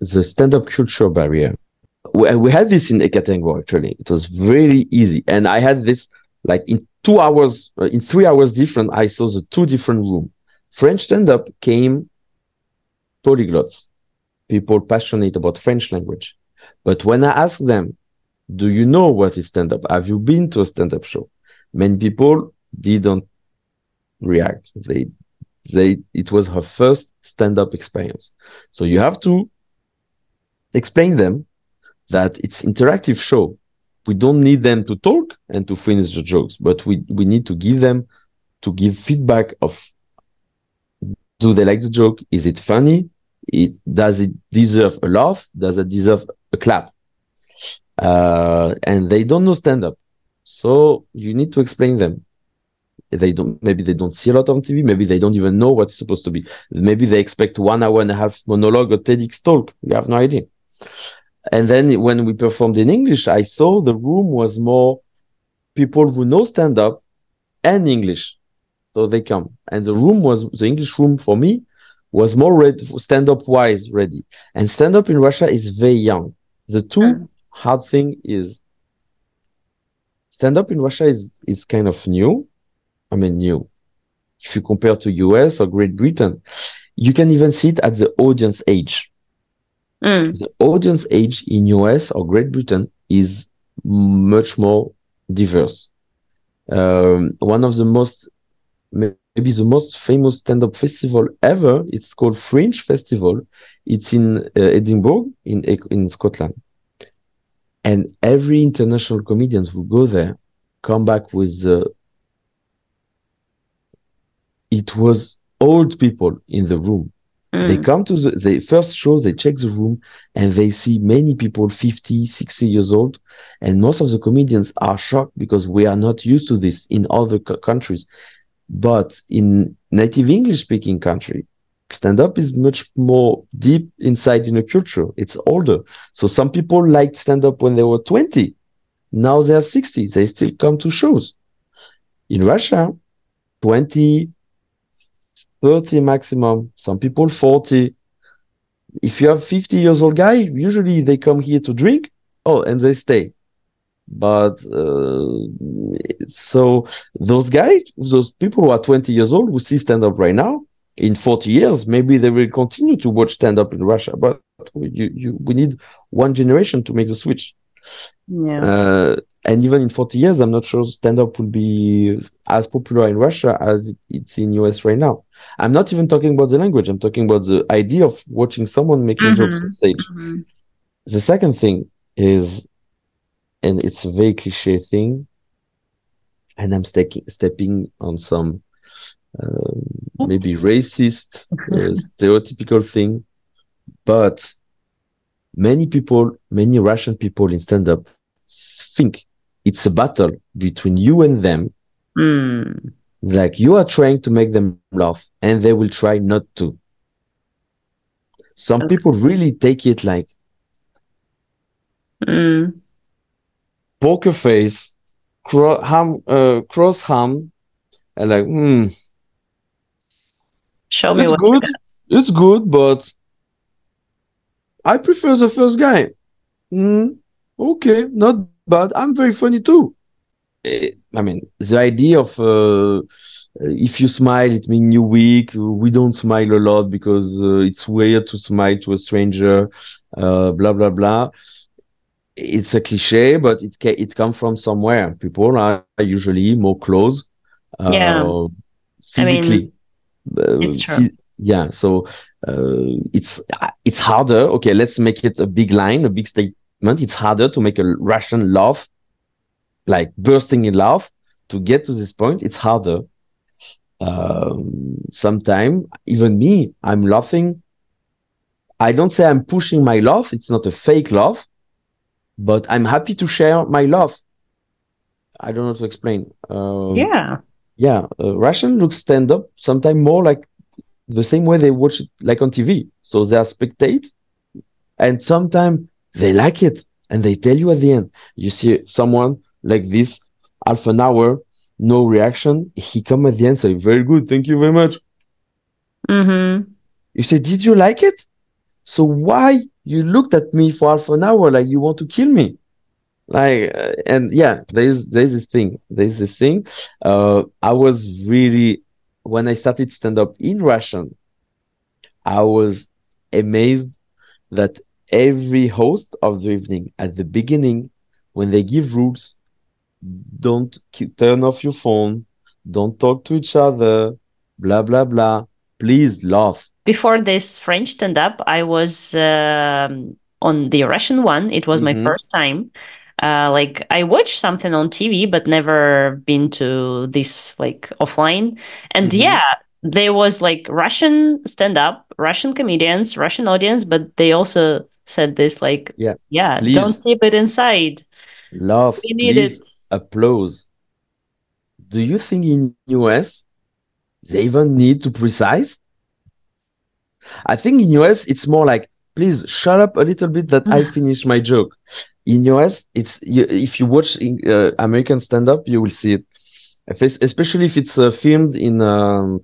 the stand up culture barrier we, we had this in Ekaterinburg actually. It was very easy, and I had this like in two hours, uh, in three hours different. I saw the two different room. French stand up came polyglots, people passionate about French language. But when I asked them, "Do you know what is stand up? Have you been to a stand up show?" Many people didn't react. They they it was her first stand up experience. So you have to explain them that it's interactive show. We don't need them to talk and to finish the jokes, but we, we need to give them to give feedback of do they like the joke? Is it funny? It does it deserve a laugh? Does it deserve a clap? Uh, and they don't know stand up. So you need to explain them. They don't, maybe they don't see a lot on TV. Maybe they don't even know what's supposed to be. Maybe they expect one hour and a half monologue or TEDx talk. You have no idea. And then when we performed in English, I saw the room was more people who know stand up and English. So they come. And the room was the English room for me was more ready stand up wise ready. And stand up in Russia is very young. The two mm. hard thing is stand up in Russia is is kind of new. I mean new. If you compare to US or Great Britain, you can even see it at the audience age. Mm. The audience age in US or Great Britain is much more diverse. Um, one of the most, maybe the most famous stand-up festival ever, it's called Fringe Festival. It's in uh, Edinburgh, in in Scotland, and every international comedians who go there come back with. Uh, it was old people in the room Mm. They come to the, the first shows, they check the room and they see many people 50, 60 years old. And most of the comedians are shocked because we are not used to this in other countries. But in native English speaking country, stand up is much more deep inside in a culture. It's older. So some people liked stand up when they were 20. Now they are 60. They still come to shows. In Russia, 20, 30 maximum, some people 40. If you have 50 years old guy, usually they come here to drink, oh, and they stay. But uh, so those guys, those people who are 20 years old who see stand up right now, in 40 years, maybe they will continue to watch stand up in Russia. But you, you, we need one generation to make the switch. Yeah. Uh, and even in 40 years, I'm not sure stand up will be as popular in Russia as it's in US right now. I'm not even talking about the language. I'm talking about the idea of watching someone making Mm-hmm. jokes on stage. Mhm. The second thing is, and it's a very cliche thing, and I'm stepping stepping on some um, maybe racist, uh, stereotypical thing, but many people, many Russian people in stand up think it's a battle between you and them. Mm. Like you are trying to make them laugh and they will try not to. Some Okay. people really take it like Mm. poker face, cro- ham, uh, cross ham, and like, hmm, Show me it's good. It's good, but I prefer the first guy. Hmm, okay, not bad. I'm very funny too. Eh, I mean, the idea of uh, if you smile, it means you're weak. We don't smile a lot because uh, it's weird to smile to a stranger. Uh, blah blah blah. It's a cliche, but it ca- it comes from somewhere. People are usually more close, uh, Yeah. I mean, physically. Uh, it's true. phy- yeah, so uh, it's it's harder. Okay, let's make it a big line, a big statement. It's harder to make a Russian laugh, like bursting in laugh. To get to this point, it's harder. Um, Sometimes even me, I'm laughing. I don't say I'm pushing my laugh. It's not a fake laugh, but I'm happy to share my laugh. I don't know how to explain. Um, Yeah. yeah, uh, Russian looks stand up sometimes more like the same way they watch it like on TV. So they are spectate, and sometimes they like it, and they tell you at the end. You see someone like this, half an hour, no reaction. He come at the end, say, "Very good, thank you very much." Mm-hmm. You say, "Did you like it?" So why you looked at me for half an hour like you want to kill me? Like, uh, and yeah, there's there's this thing. There's this thing. Uh, I was really when I started stand up in Russian, I was amazed that every host of the evening at the beginning, when they give rules, don't turn off your phone, don't talk to each other, blah blah blah. Please laugh. Before this French stand-up, I was um, on the Russian one. It was my Mhm. first time. Uh, like I watched something on TV, but never been to this like offline. And Mhm. yeah, there was like Russian stand-up, Russian comedians, Russian audience, but they also said this like, Yeah, yeah, please. don't keep it inside. love We need it. Applause. Do you think in US they even need to precise? I think in US it's more like, please shut up a little bit that I finish my joke. In US, it's you, if you watch in, uh, American stand-up, you will see it, If especially if it's uh, filmed in um,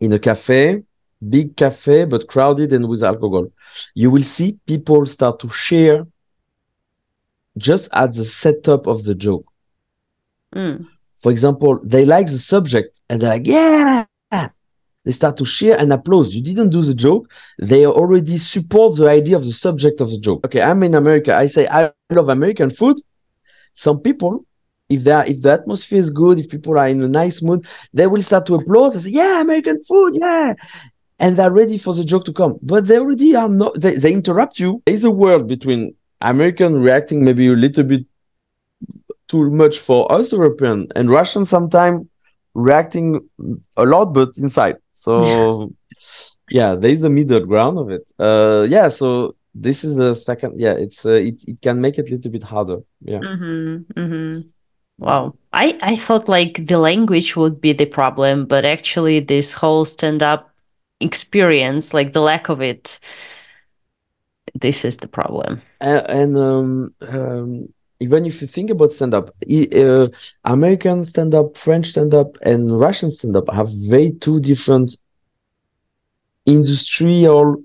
in a cafe, big cafe but crowded and with alcohol. You will see people start to share just at the setup of the joke. Mm. For example, they like the subject and they're like, yeah. They start to share and applause. You didn't do the joke. They already support the idea of the subject of the joke. Okay, I'm in America. I say I love American food. Some people, if they are, if the atmosphere is good, if people are in a nice mood, they will start to applaud and say, "Yeah, American food, yeah," and they're ready for the joke to come. But they already are not. They, they interrupt you. There's a world between American reacting maybe a little bit too much for us European and Russian sometimes reacting a lot but inside. So yeah, there is a middle ground of it. Uh yeah, so this is the second yeah, it's uh, it it can make it a little bit harder. Yeah. Mm-hmm. Mm-hmm. Wow. I, I thought like the language would be the problem, but actually this whole stand-up experience, like the lack of it, this is the problem. And, and um, um even if you think about stand up, uh, American stand up, French stand up, and Russian stand up have very two different industrial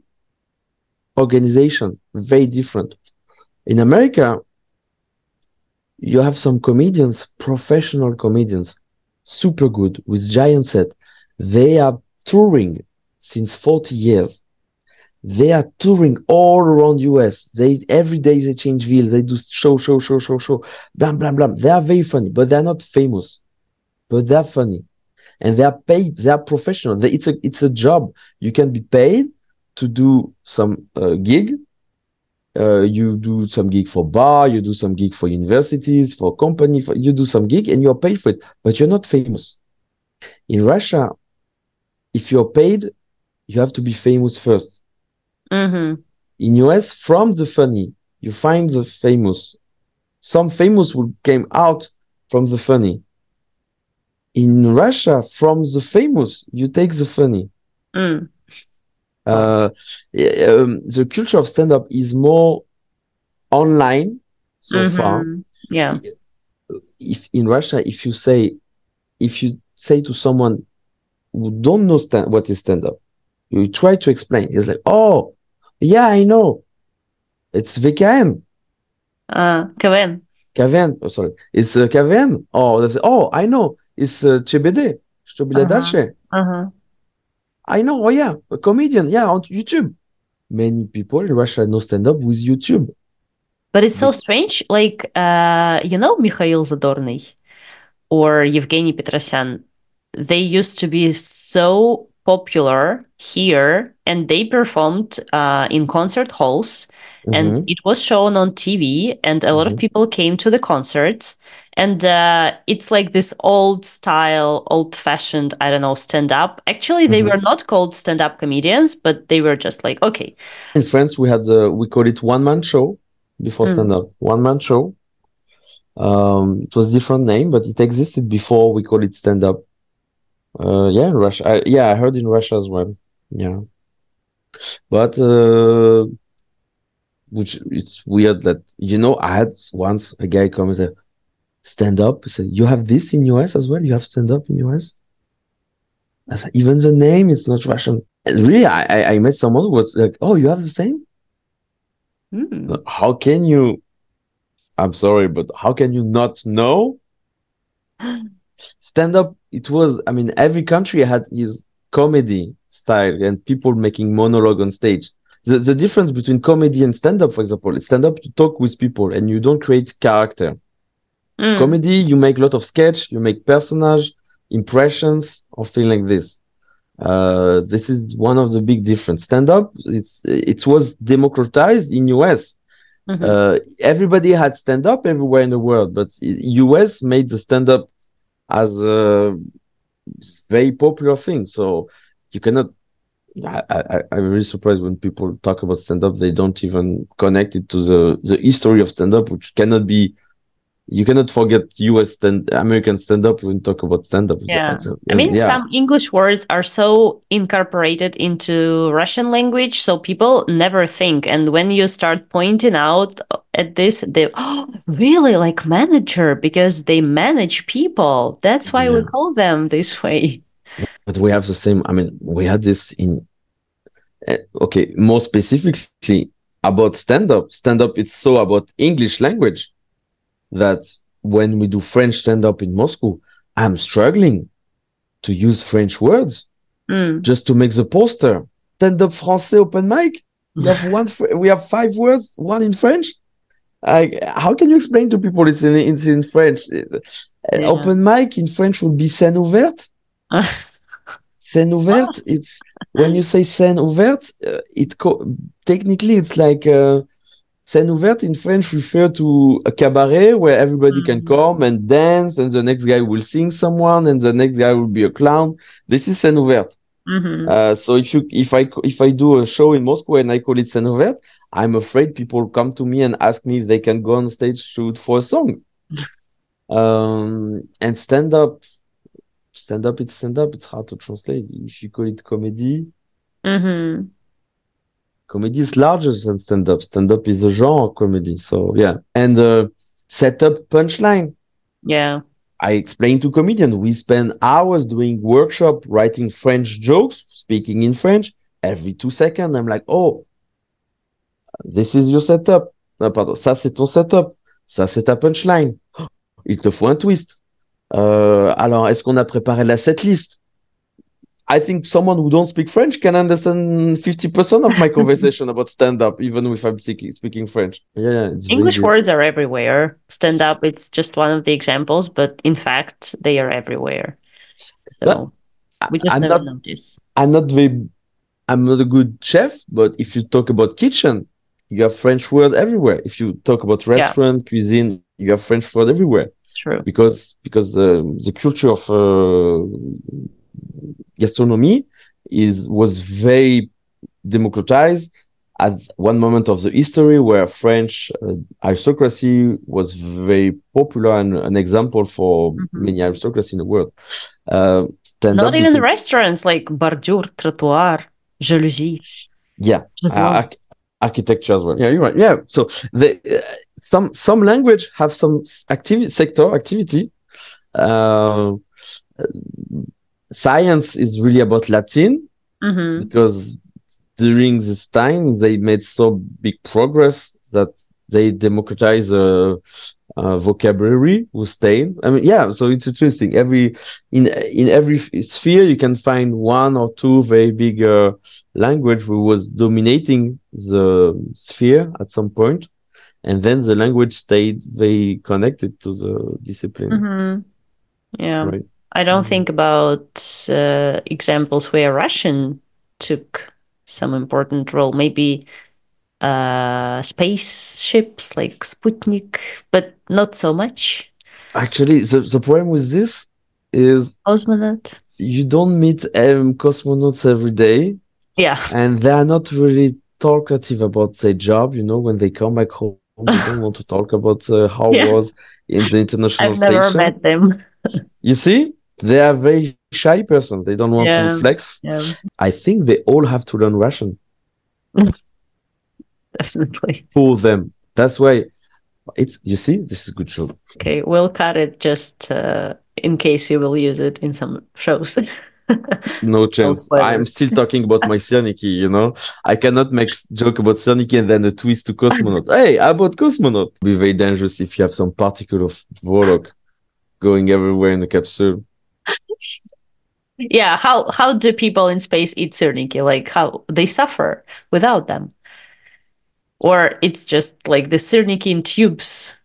organization, very different. In America, you have some comedians, professional comedians, super good with giant set. They are touring since 40 years. They are touring all around US. They every day they change wheels. They do show, show, show, show, show, blah, blah, blah. They are very funny, but they're not famous. But they're funny. And they are paid, they are professional. They, it's a it's a job. You can be paid to do some uh, gig uh, you do some gig for bar, you do some gig for universities, for company, for, you do some gig and you're paid for it, but you're not famous. In Russia, if you're paid, you have to be famous 1st Mm-hmm. In US, from the funny, you find the famous. Some famous will came out from the funny. In Russia, from the famous, you take the funny. Mm. Uh, um, the culture of stand up is more online so Mhm. far. Yeah. If in Russia, if you say, if you say to someone who don't know stand, what is stand up, you try to explain. It's like, oh, yeah, I know. It's VKN, Uh, КВН. KVN. Oh, sorry, it's uh, KVN. Oh, they say, oh, I know. It's uh, ЧБД. Что было Ага. дальше? Ага. I know. Oh yeah, a comedian. Yeah, on YouTube. Many people in Russia know stand up with YouTube. But it's so strange. Like, uh, you know, Mikhail Zadorny or Evgeny Petrosyan, they used to be so popular here and they performed uh, in concert halls and Mhm. it was shown on TV and a lot of Mhm. people came to the concerts and uh, it's like this old style, old fashioned, I don't know, stand up. Actually, they Mhm. were not called stand up comedians, but they were just like, okay, In France, we had uh, we call it one man show before Mm. stand up. One man show. Um, it was different name, but it existed before we call it stand up. Uh, yeah, in Russia. I, yeah, I heard in Russia as well. Yeah, but uh, which it's weird that you know I had once a guy come and say, "Stand up." He said, "You have this in US as well? You have stand up in US?" I said, "Even the name, it's not Russian." And really, I I, I met someone who was like, "Oh, you have the same." hmm, how can you i'm sorry but how can you not know stand up it was i mean every country had his comedy style and people making monologue on stage. The, the difference between comedy and stand up for example is stand up to talk with people and you don't create character. Mm, comedy you make a lot of sketch you make personage impressions or thing like this. Uh, this is one of the big difference. Stand up it's it was democratized in us mhm. uh, everybody had stand up everywhere in the world, but US made the stand up as a very popular thing. So you cannot. I, I, I'm really surprised when people talk about stand up, they don't even connect it to the, the history of stand up, which cannot be. You cannot forget US stand American stand up when you talk about stand up. Yeah. I mean, some English words are so incorporated into Russian language, so people never think. And when you start pointing out at this, they, oh, really like manager, because they manage people. That's why we call them this way. But we have the same. I mean, we had this in. uh, okay, more specifically about stand up. Stand up, it's so about English language that when we do French stand up in Moscow, I'm struggling to use French words Mm. just to make the poster. Stand up français open mic. We have one. We have five words, one in French. I, how can you explain to people it's in it's in French? Uh, Yeah. Open mic in French would be scène ouverte. Scène ouverte, it's when you say scène ouverte, uh, it technically it's like uh, scène ouverte in French refer to a cabaret where everybody can Mhm. come and dance, and the next guy will sing someone, and the next guy will be a clown. This is scène ouverte. Mhm. Uh, so if you if I if I do a show in Moscow and I call it scène ouverte, I'm afraid people come to me and ask me if they can go on stage shoot for a song. Um, and stand up, stand up, it's stand up. It's hard to translate. If you call it comedy, Mhm. comedy is larger than stand up. Stand up is a genre comedy. So yeah, and uh, set up punchline. Yeah. I explain to comedians we spend hours doing workshop, writing French jokes, speaking in French. Every two seconds, I'm like, oh, this is your setup. No, pardon, ça c'est ton setup. Ça c'est ta punchline. il te faut un twist. Euh, alors, est-ce qu'on a préparé la setlist? I think someone who don't speak French can understand 50% of my conversation about stand up, even if I'm speaking, speaking French. Yeah, English words are everywhere. Stand up, it's just one of the examples, but in fact, they are everywhere. So but we just I'm never not, notice. I'm not very, I'm not a good chef, but if you talk about kitchen, you have French word everywhere. If you talk about restaurant, yeah. cuisine, you have French word everywhere. It's true. Because, because the, the culture of, uh, gastronomy is was very democratized at one moment of the history where French uh, aristocracy was very popular and an example for mm-hmm. many aristocracy in the world. Uh, Not even the restaurants like bordure, trottoir, jalousie. Yeah, uh, arch- architecture as well. Yeah, you're right. Yeah, so the, uh, some some language have some activity sector activity. Science is really about Latin mm-hmm. because during this time they made so big progress that they democratize uh, uh, vocabulary with stayed. I mean, yeah. So it's interesting. Every in in every sphere you can find one or two very big uh, language who was dominating the sphere at some point, and then the language stayed very connected to the discipline. Mm-hmm. Yeah. Right. I don't mm-hmm. think about uh, examples where Russian took some important role. Maybe uh, spaceships like Sputnik, but not so much. Actually, the, the problem with this is cosmonaut. You don't meet um, cosmonauts every day. Yeah. And they are not really talkative about their job. You know, when they come back home, they don't want to talk about uh, how yeah. it was in the international I've station. never met them. you see? They are very shy person. They don't want yeah. to flex. Yeah. I think they all have to learn Russian. Definitely. For them. That's why it's you see, this is a good show. Okay, we'll cut it just uh, in case you will use it in some shows. no chance. I'm still talking about my Syrniki, you know. I cannot make joke about Syrniki and then a twist to cosmonaut. hey, about cosmonaut? Be very dangerous if you have some particle of Tvorog going everywhere in the capsule yeah how how do people in space eat syrniki like how they suffer without them. Or it's just like the syrniki in tubes.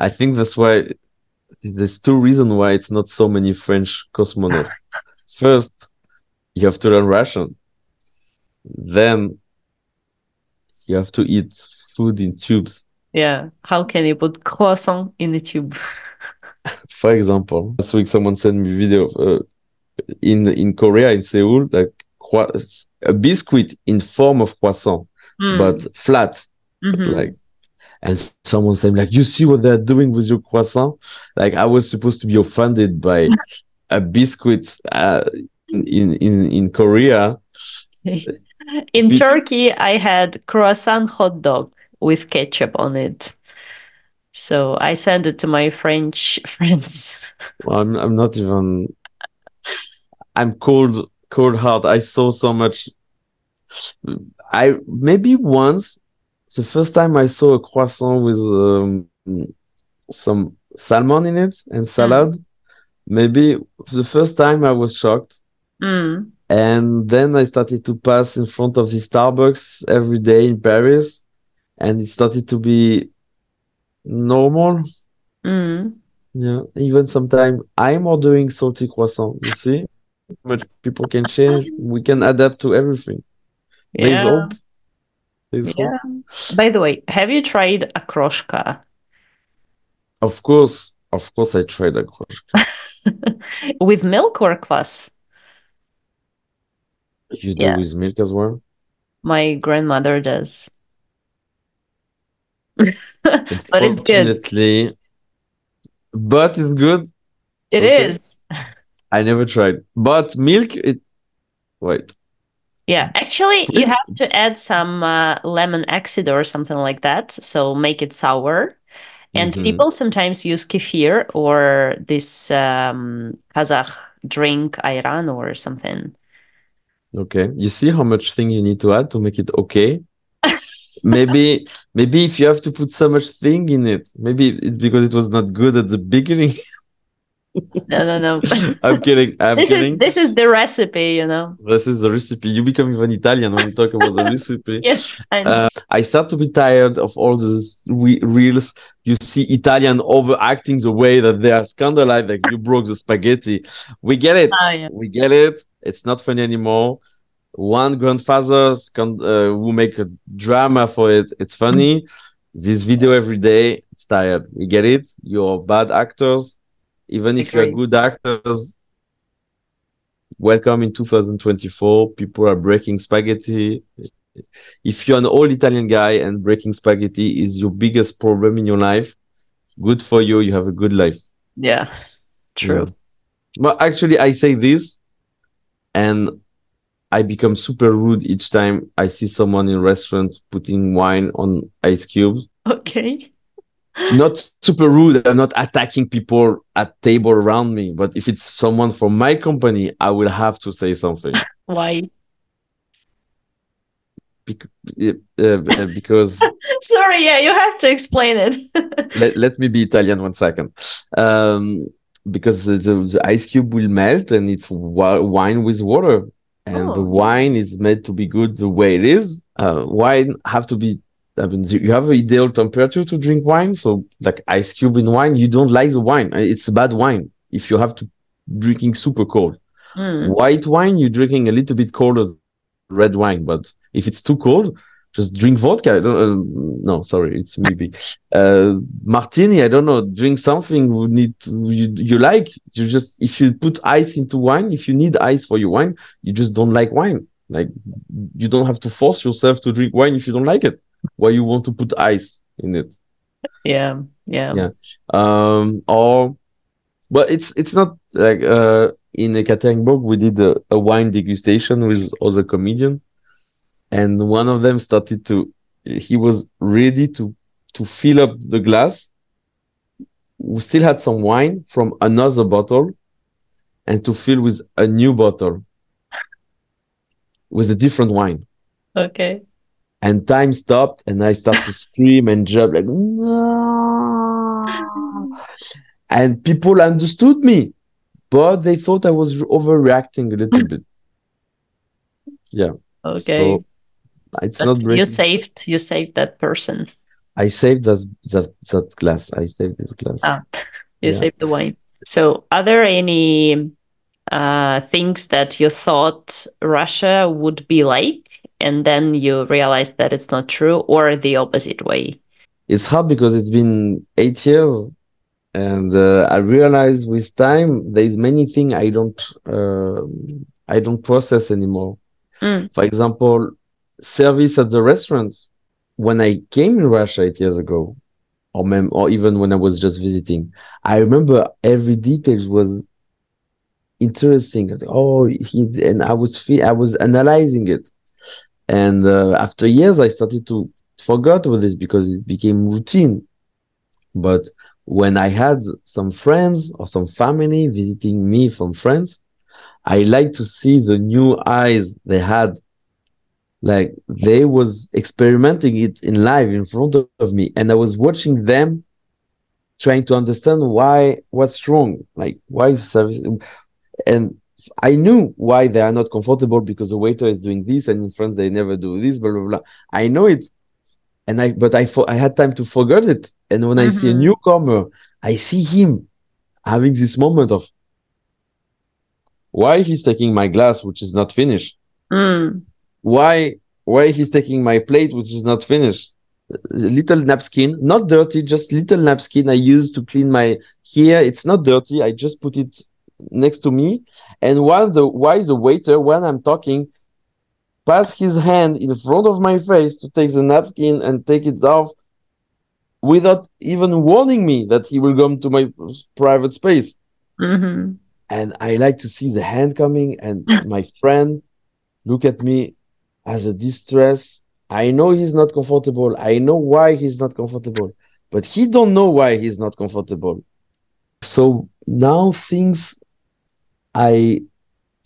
I think that's why there's two reasons why it's not so many french cosmonauts. First you have to learn russian. Then you have to eat food in tubes. Yeah how can you put croissant in the tube for example last week someone sent me a video uh, in in Korea in Seoul like a biscuit in form of croissant mm. but flat mm-hmm. like and someone said like you see what they're doing with your croissant like i was supposed to be offended by a biscuit uh, in in in korea in turkey i had croissant hot dog with ketchup on it so i sent it to my french friends well, I'm, I'm not even I'm cold, cold heart. I saw so much. I maybe once, the first time I saw a croissant with um, some salmon in it and mm. salad. Mm. Maybe the first time I was shocked. Mm. And then I started to pass in front of the Starbucks every day in Paris, and it started to be normal. Mm. Yeah, even sometimes I'm ordering salty croissant. You see, but people can change. We can adapt to everything. Yeah. There's hope. There's yeah. Hope. By the way, have you tried okroshka? Of course, of course, I tried okroshka. with milk or kvass? You do yeah. with milk as well. My grandmother does. but it's good. But it's good. It okay. is. I never tried, but milk. It wait. Yeah, actually, you have to add some uh, lemon acid or something like that, so make it sour. And mm-hmm. people sometimes use kefir or this um, Kazakh drink ayran or something. Okay, you see how much thing you need to add to make it okay. Maybe maybe if you have to put so much thing in it, maybe it's because it was not good at the beginning. no, no, no. I'm kidding. I'm this kidding. is this is the recipe, you know. This is the recipe. You become even Italian when you talk about the recipe. Yes, I know. Uh, I start to be tired of all these re- reels. You see Italian overacting the way that they are scandalized, like you broke the spaghetti. We get it. Ah, yeah. We get it. It's not funny anymore. One grandfather scand- uh, who make a drama for it. It's funny. This video every day. It's tired. You get it. You're bad actors. Even if you're good actors, welcome in 2024. People are breaking spaghetti. If you're an old Italian guy and breaking spaghetti is your biggest problem in your life, good for you. You have a good life. Yeah, true. But actually, I say this and I become super rude each time I see someone in restaurant putting wine on ice cubes. Okay. Not super rude. I'm not attacking people at table around me. But if it's someone from my company, I will have to say something. Why? Bec- uh, uh, because Sorry, yeah, you have to explain it. let, let me be Italian one second. Um, because the, the, the ice cube will melt and it's wa- wine with water. And the Oh. wine is made to be good the way it is. Uh, wine have to be, I mean, you have an ideal temperature to drink wine. So, like ice cube in wine, you don't like the wine. Uh, It's bad wine if you have to drinking super cold. Mm. White wine, you're drinking a little bit colder red wine. But if it's too cold, just drink vodka. I don't, uh, no, sorry, it's maybe uh, martini. I don't know. Drink something you need you, you like. You just if you put ice into wine, if you need ice for your wine, you just don't like wine. Like you don't have to force yourself to drink wine if you don't like it. Why you want to put ice in it? Yeah, yeah. Yeah. Um, or but it's it's not like uh in a Ekaterinburg we did a, a wine degustation with other comedian, and one of them started to he was ready to to fill up the glass. We still had some wine from another bottle, and to fill with a new bottle with a different wine. Okay. And time stopped, and I started to scream and jump like no. And people understood me, but they thought I was overreacting a little bit. Yeah, Okay. so it's But not you saved you saved that person. I saved that that that glass. I saved this glass. Ah, you Yeah. saved the wine. So, are there any uh, things that you thought Russia would be like, and then you realized that it's not true, or the opposite way? It's hard because it's been eight years, and uh, I realize with time there's many things I don't uh, I don't process anymore. Mm. For example, service at the restaurant. When I came in Russia eight years ago, or mem- or even when I was just visiting, I remember every detail was interesting. Was like, oh, he's and I was fe- I was analyzing it, and uh, after years, I started to forget with this because it became routine. But when I had some friends or some family visiting me from France, I like to see the new eyes they had. Like they was experimenting it in live in front of, me, and I was watching them trying to understand why what's wrong, like why is service, and I knew why they are not comfortable because the waiter is doing this, and in front they never do this, blah blah blah. I know it, and I but I for, I had time to forget it, and when I see a Mhm. newcomer, I see him having this moment of why he's taking my glass which is not finished Mm. Why why he's taking my plate which is not finished? Little napkin not dirty just little napkin i use to clean my here it's not dirty i just put it next to me. And while the why the waiter when i'm talking pass his hand in front of my face to take the napkin and take it off without even warning me that he will come to my private space. Hmm and I like to see the hand coming and my friend look at me as a distress. I know he's not comfortable. I know why he's not comfortable, but he don't know why he's not comfortable. So now things I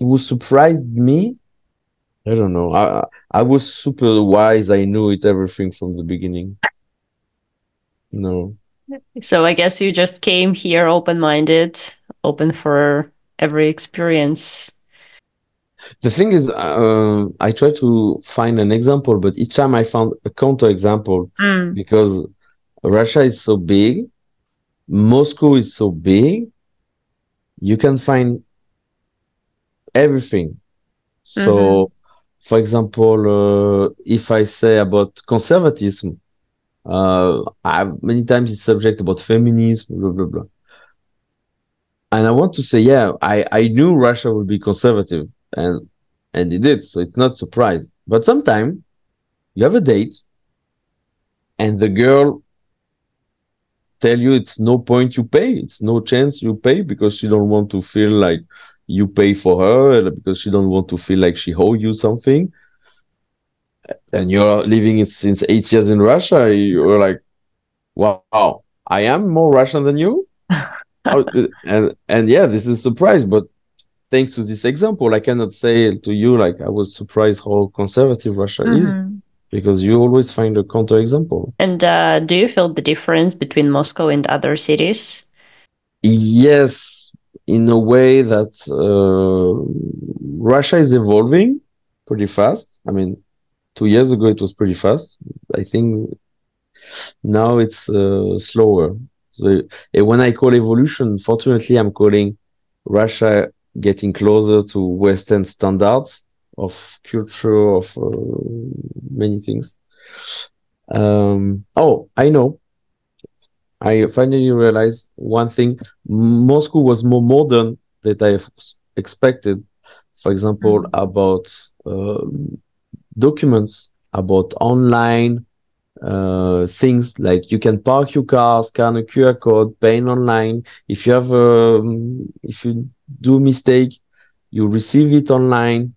will surprise me I don't know. I I was super wise. I knew it everything from the beginning. No. So I guess you just came here open-minded, open for every experience. The thing is, uh, I try to find an example, but each time I found a counter example Mm. because Russia is so big, Moscow is so big, you can find everything. So, for example, uh, if I say about conservatism, uh, I've many times it's subject about feminism, blah blah blah. And I want to say, yeah, I, I knew Russia would be conservative and and he did, so it's not surprise. But sometimes you have a date and the girl tell you it's no point you pay, it's no chance you pay because she don't want to feel like you pay for her because she don't want to feel like she owe you something. And you're living it since eight years in russia. You're like wow i am more russian than you? Oh, and and yeah this is a surprise but thanks to this example i cannot say to you like i was surprised how conservative russia mm-hmm. is because you always find a counterexample. and uh, do you feel the difference between moscow and other cities yes in a way that uh, Russia is evolving pretty fast. I mean, two years ago it was pretty fast. I think now it's uh, slower. So when I call evolution, fortunately, I'm calling Russia getting closer to Western standards of culture, of uh, many things. Um, oh, I know. I finally realized one thing. Moscow was more modern than I expected. For example, mm-hmm. about uh, documents, about online uh, things like you can park your car, scan a QR code, pay online. If you have a, um, if you do mistake, you receive it online.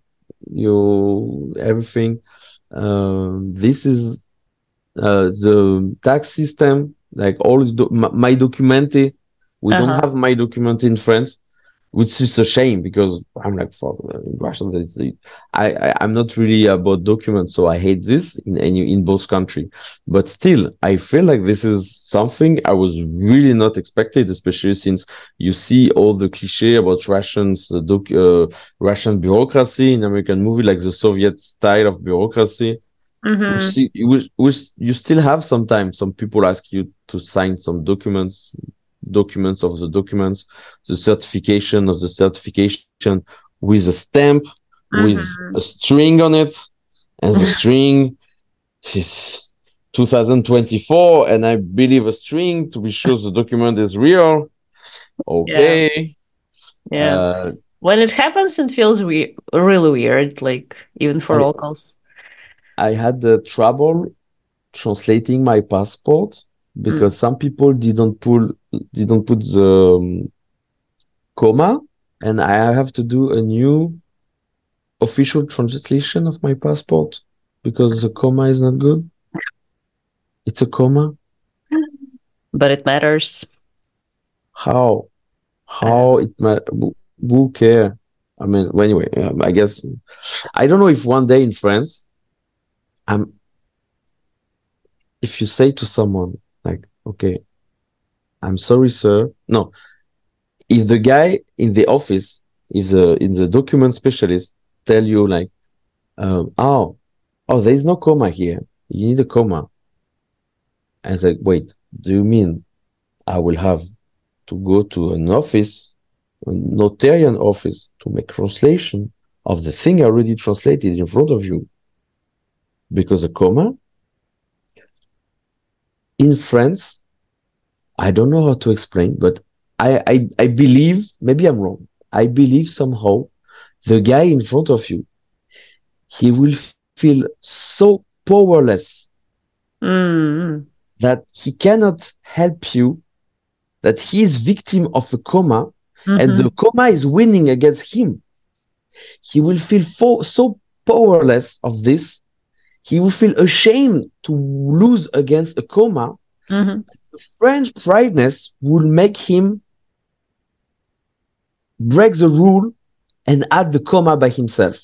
You everything. Uh, this is uh, the tax system like all do- my documente we uh-huh. don't have my document in france which is a shame because i'm like fuck in russian I, I i'm not really about documents so i hate this in any in both country. But still i feel like this is something i was really not expected especially since you see all the cliche about russians uh, doc, uh, russian bureaucracy in american movie like the soviet style of bureaucracy Mm-hmm. See, which, which you still have sometimes. Some people ask you to sign some documents, documents of the documents, the certification of the certification with a stamp, mm-hmm. with a string on it, and the string is 2024, and I believe a string to be sure the document is real. Okay. Yeah. yeah. Uh, when it happens, it feels weird, really weird, like even for I, locals. I had the trouble translating my passport because mm. some people didn't pull didn't put the um, comma and I have to do a new official translation of my passport because the comma is not good. It's a comma. But it matters. How? How it matters? Who care? I mean, anyway, um, I guess I don't know if one day in France I'm if you say to someone like, okay, I'm sorry, sir. No. If the guy in the office, if the in the document specialist tell you like, um, oh, oh, there is no comma here. You need a comma. I said, wait, do you mean I will have to go to an office, a notarian office, to make translation of the thing I already translated in front of you? because a comma. In France, I don't know how to explain, but I, I, I believe, maybe I'm wrong. I believe somehow the guy in front of you, he will feel so powerless mm. that he cannot help you, that he is victim of a coma mm-hmm. and the coma is winning against him. He will feel fo- so powerless of this he will feel ashamed to lose against a coma. Mm-hmm. French prideness will make him break the rule and add the comma by himself.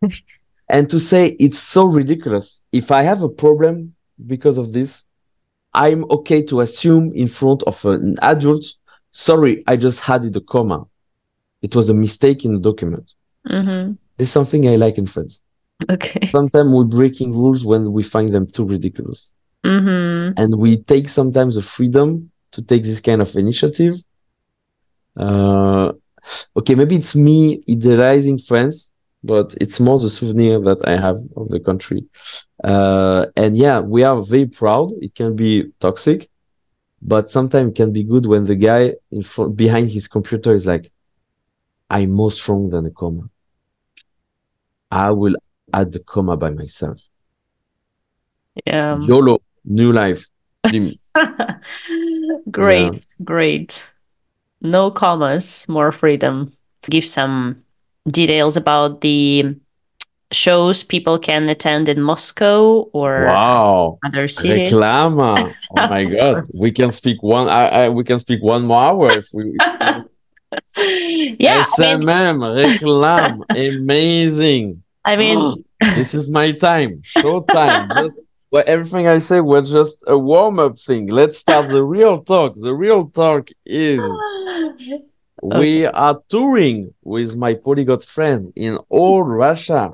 and to say it's so ridiculous. If I have a problem because of this, I'm okay to assume in front of an adult, sorry, I just added a comma. It was a mistake in the document. Mm-hmm. It's something I like in France. Okay. Sometimes we're breaking rules when we find them too ridiculous. Mm-hmm. And we take sometimes the freedom to take this kind of initiative. Uh, okay, maybe it's me idealizing France, but it's more the souvenir that I have of the country. Uh, and yeah, we are very proud. It can be toxic, but sometimes it can be good when the guy in front behind his computer is like, I'm more strong than a comma. I will add the comma by myself. Yeah. YOLO, new life. Great, Yeah. great. No commas, more freedom. Give some details about the shows people can attend in Moscow or Wow. other cities. Reclama. Oh my God. We can speak one I, I we can speak one more hour if we yeah, I mean, reclam. Amazing. I mean, this is my time. Show time. Just well, everything I say was just a warm-up thing. Let's start the real talk. The real talk is we are touring with my polyglot friend in all Russia.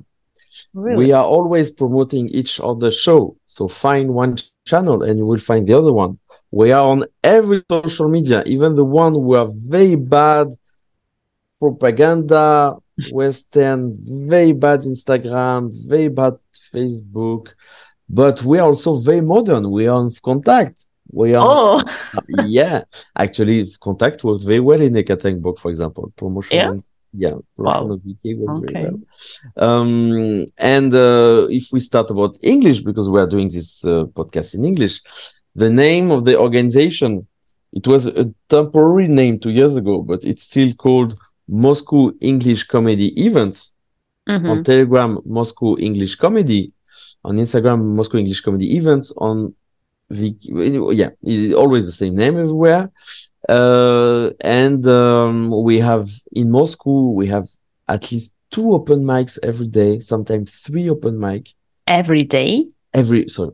really? We are always promoting each other show. So find one channel and you will find the other one. We are on every social media, even the one who are very bad propaganda, Western, very bad Instagram, very bad Facebook. But we are also very modern. We are on contact. We are oh, yeah, actually, contact works very well in a book, for example. Promotion, Yeah? yeah, Wow. of VK works Okay. very well. Um, and uh, if we start about English, because we are doing this uh, podcast in English, the name of the organization, it was a temporary name two years ago, but it's still called Moscow English Comedy Events mhm. on Telegram, Moscow English Comedy, on Instagram, Moscow English Comedy Events, on the yeah, it's always the same name everywhere. Uh, and um, we have in Moscow, we have at least two open mics every day, sometimes three open mic every day. every sorry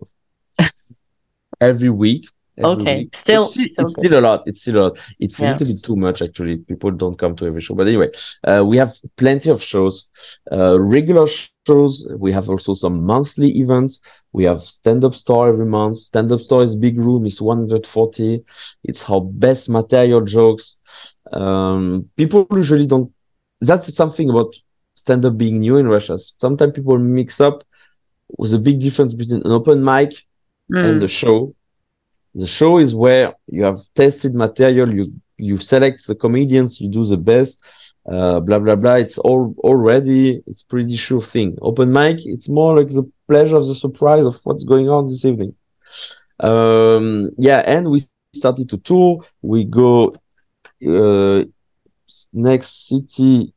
every week. Okay, week. still- it's, still it's still a lot. It's still a lot. It's Yeah. a little bit too much actually. People don't come to every show, but anyway, uh, we have plenty of shows, uh, regular shows. We have also some monthly events. We have stand-up store every month. Stand-up store is big room. It's 140. It's our best material jokes. Um, people usually don't. That's something about stand-up being new in Russia. Sometimes people mix up with a big difference between an open mic and Mm. the show. The show is where you have tested material, you you select the comedians, you do the best, uh, blah blah blah. It's all already it's pretty sure thing. Open mic, it's more like the pleasure of the surprise of what's going on this evening. Um, yeah, and we started to tour. We go uh, next city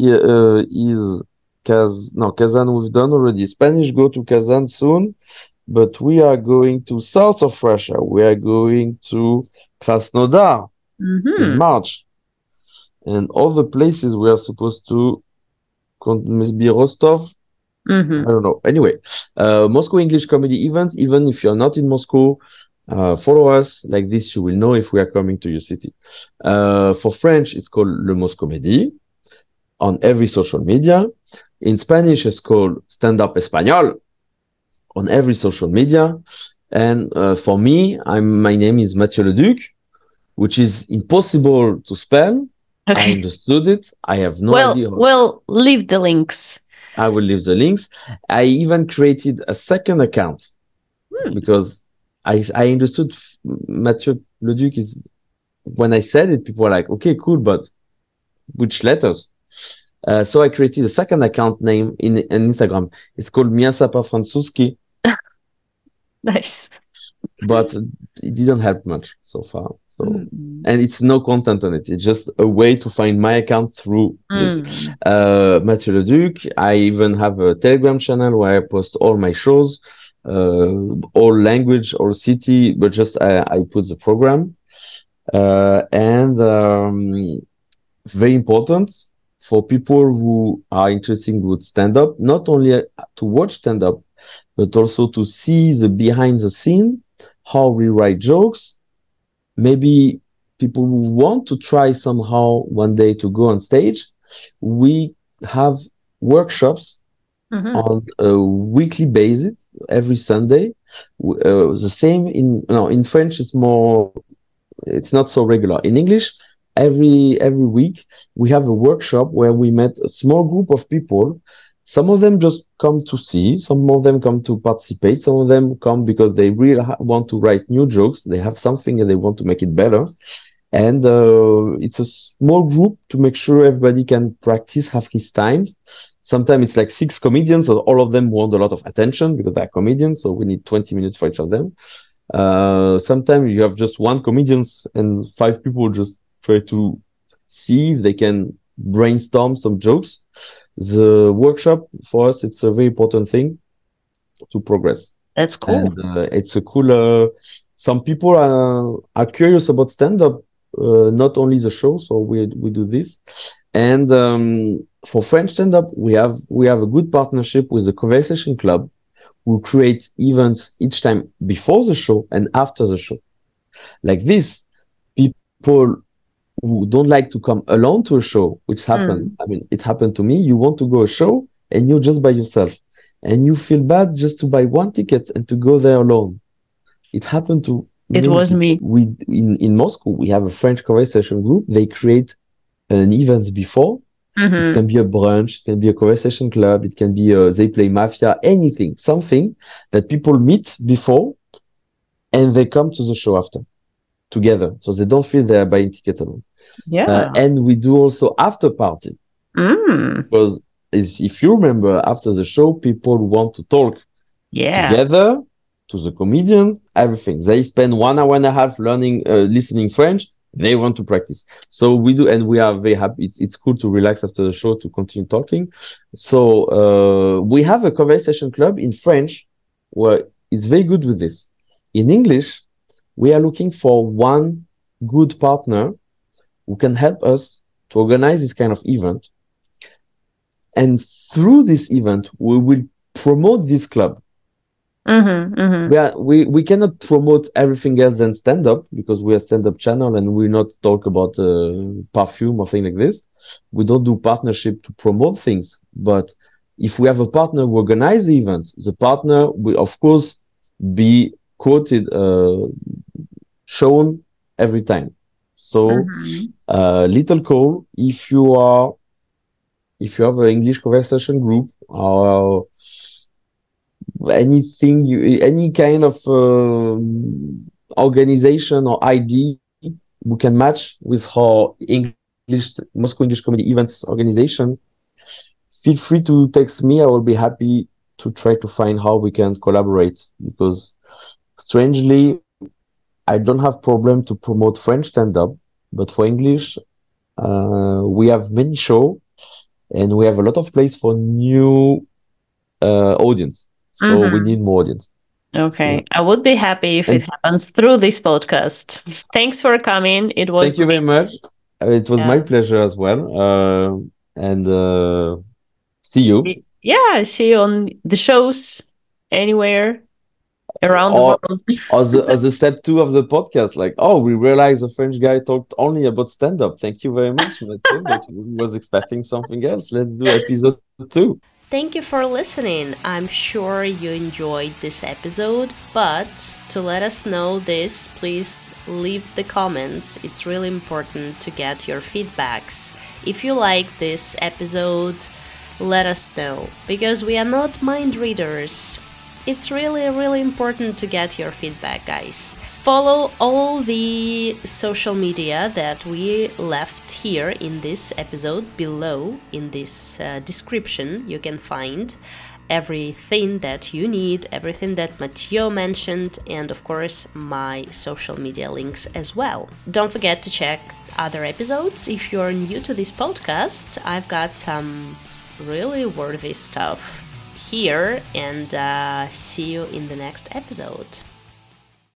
uh, is Kaz no Kazan we've done already. Spanish go to Kazan soon, but we are going to south of Russia. We are going to Krasnodar Mhm. in March, and all the places we are supposed to maybe Rostov. Mhm. I don't know. Anyway, uh, Moscow English comedy events. Even if you're not in Moscow, uh, follow us. Like this, you will know if we are coming to your city. Uh, for French, it's called Le Mos Comédie on every social media. In Spanish, it's called Stand Up Español on every social media. And uh, for me, I'm my name is Matthieu Leduque, which is impossible to spell. I understood it. I have no well, idea. how- we'll leave the links. I will leave the links. I even created a second account Hmm. because I I understood Matthieu Leduque is when I said it, people were like, okay, cool, but which letters? Uh, so I created a second account name in, in Instagram. It's called Miasapa Francuski, Nice. but it didn't help much so far. So Mm. and it's no content on it. It's just a way to find my account through this. Mm. uh, Matthieu Leduque. I even have a Telegram channel where I post all my shows, uh, all language or city, but just I, I put the program. Uh, and um, very important for people who are interested with stand up, not only to watch stand up, but also to see the behind the scene, how we write jokes. Maybe people who want to try somehow one day to go on stage. We have workshops mm-hmm. on a weekly basis every Sunday. Uh, the same in no in French. It's more. It's not so regular. In English, every every week we have a workshop where we met a small group of people some of them just come to see some of them come to participate some of them come because they really want to write new jokes they have something and they want to make it better. And uh, it's a small group to make sure everybody can practice have his time. Sometimes it's like six comedians so all of them want a lot of attention because they're comedians so we need 20 minutes for each of them. Uh, sometimes you have just one comedians and five people just try to see if they can brainstorm some jokes. The workshop for us, it's a very important thing to progress. That's cool. And, uh, it's a cool. Uh, some people are are curious about stand up, uh, not only the show. So we we do this, and um, for French stand up, we have we have a good partnership with the Conversation Club, who create events each time before the show and after the show. Like this, people who don't like to come alone to a show, which happened. Mm. I mean, it happened to me. You want to go a show and you're just by yourself and you feel bad just to buy one ticket and to go there alone. It happened to it was me. We in, in Moscow, we have a French conversation group. They create an event before. Mm-hmm. It can be a brunch, it can be a conversation club, it can be a, they play mafia, anything, something that people meet before and they come to the show after together. So they don't feel they're buying tickets alone. Yeah. Uh, and we do also after party. Mm. Because if you remember, after the show, people want to talk yeah. together to the comedian, everything. They spend one hour and a half learning, uh, listening French. They want to practice. So we do, and we are very happy. It's, it's cool to relax after the show to continue talking. So, uh, we have a conversation club in French where it's very good with this. In English, we are looking for one good partner who can help us to organize this kind of event. And through this event, we will promote this club. Mm-hmm, mm-hmm. We, are, we we cannot promote everything else than stand up because we are a stand up channel and we not talk about uh, perfume or thing like this. We don't do partnership to promote things. But if we have a partner who organize the event, the partner will of course be quoted, uh, shown every time. So, mm-hmm. uh, little call if you are, if you have an English conversation group or anything, you, any kind of uh, organization or ID we can match with our English Moscow English Comedy Events organization, feel free to text me. I will be happy to try to find how we can collaborate because strangely I don't have problem to promote French stand up, but for English, uh, we have many show and we have a lot of place for new uh, audience. So mm-hmm. we need more audience. Okay. Yeah. I would be happy if and it happens through this podcast. Thanks for coming. It was Thank you very much. Uh, it was yeah. my pleasure as well. Uh, and uh, see you. Yeah, see you on the shows anywhere around or, the world. or, the, or the step two of the podcast, like, oh, we realized the French guy talked only about stand up. Thank you very much. but we was expecting something else. Let's do episode two. Thank you for listening. I'm sure you enjoyed this episode, but to let us know this, please leave the comments. It's really important to get your feedbacks. If you like this episode, let us know because we are not mind readers it's really, really important to get your feedback, guys. Follow all the social media that we left here in this episode below in this uh, description. You can find everything that you need, everything that Matthieu mentioned, and of course, my social media links as well. Don't forget to check other episodes. If you're new to this podcast, I've got some really worthy stuff here and uh, see you in the next episode.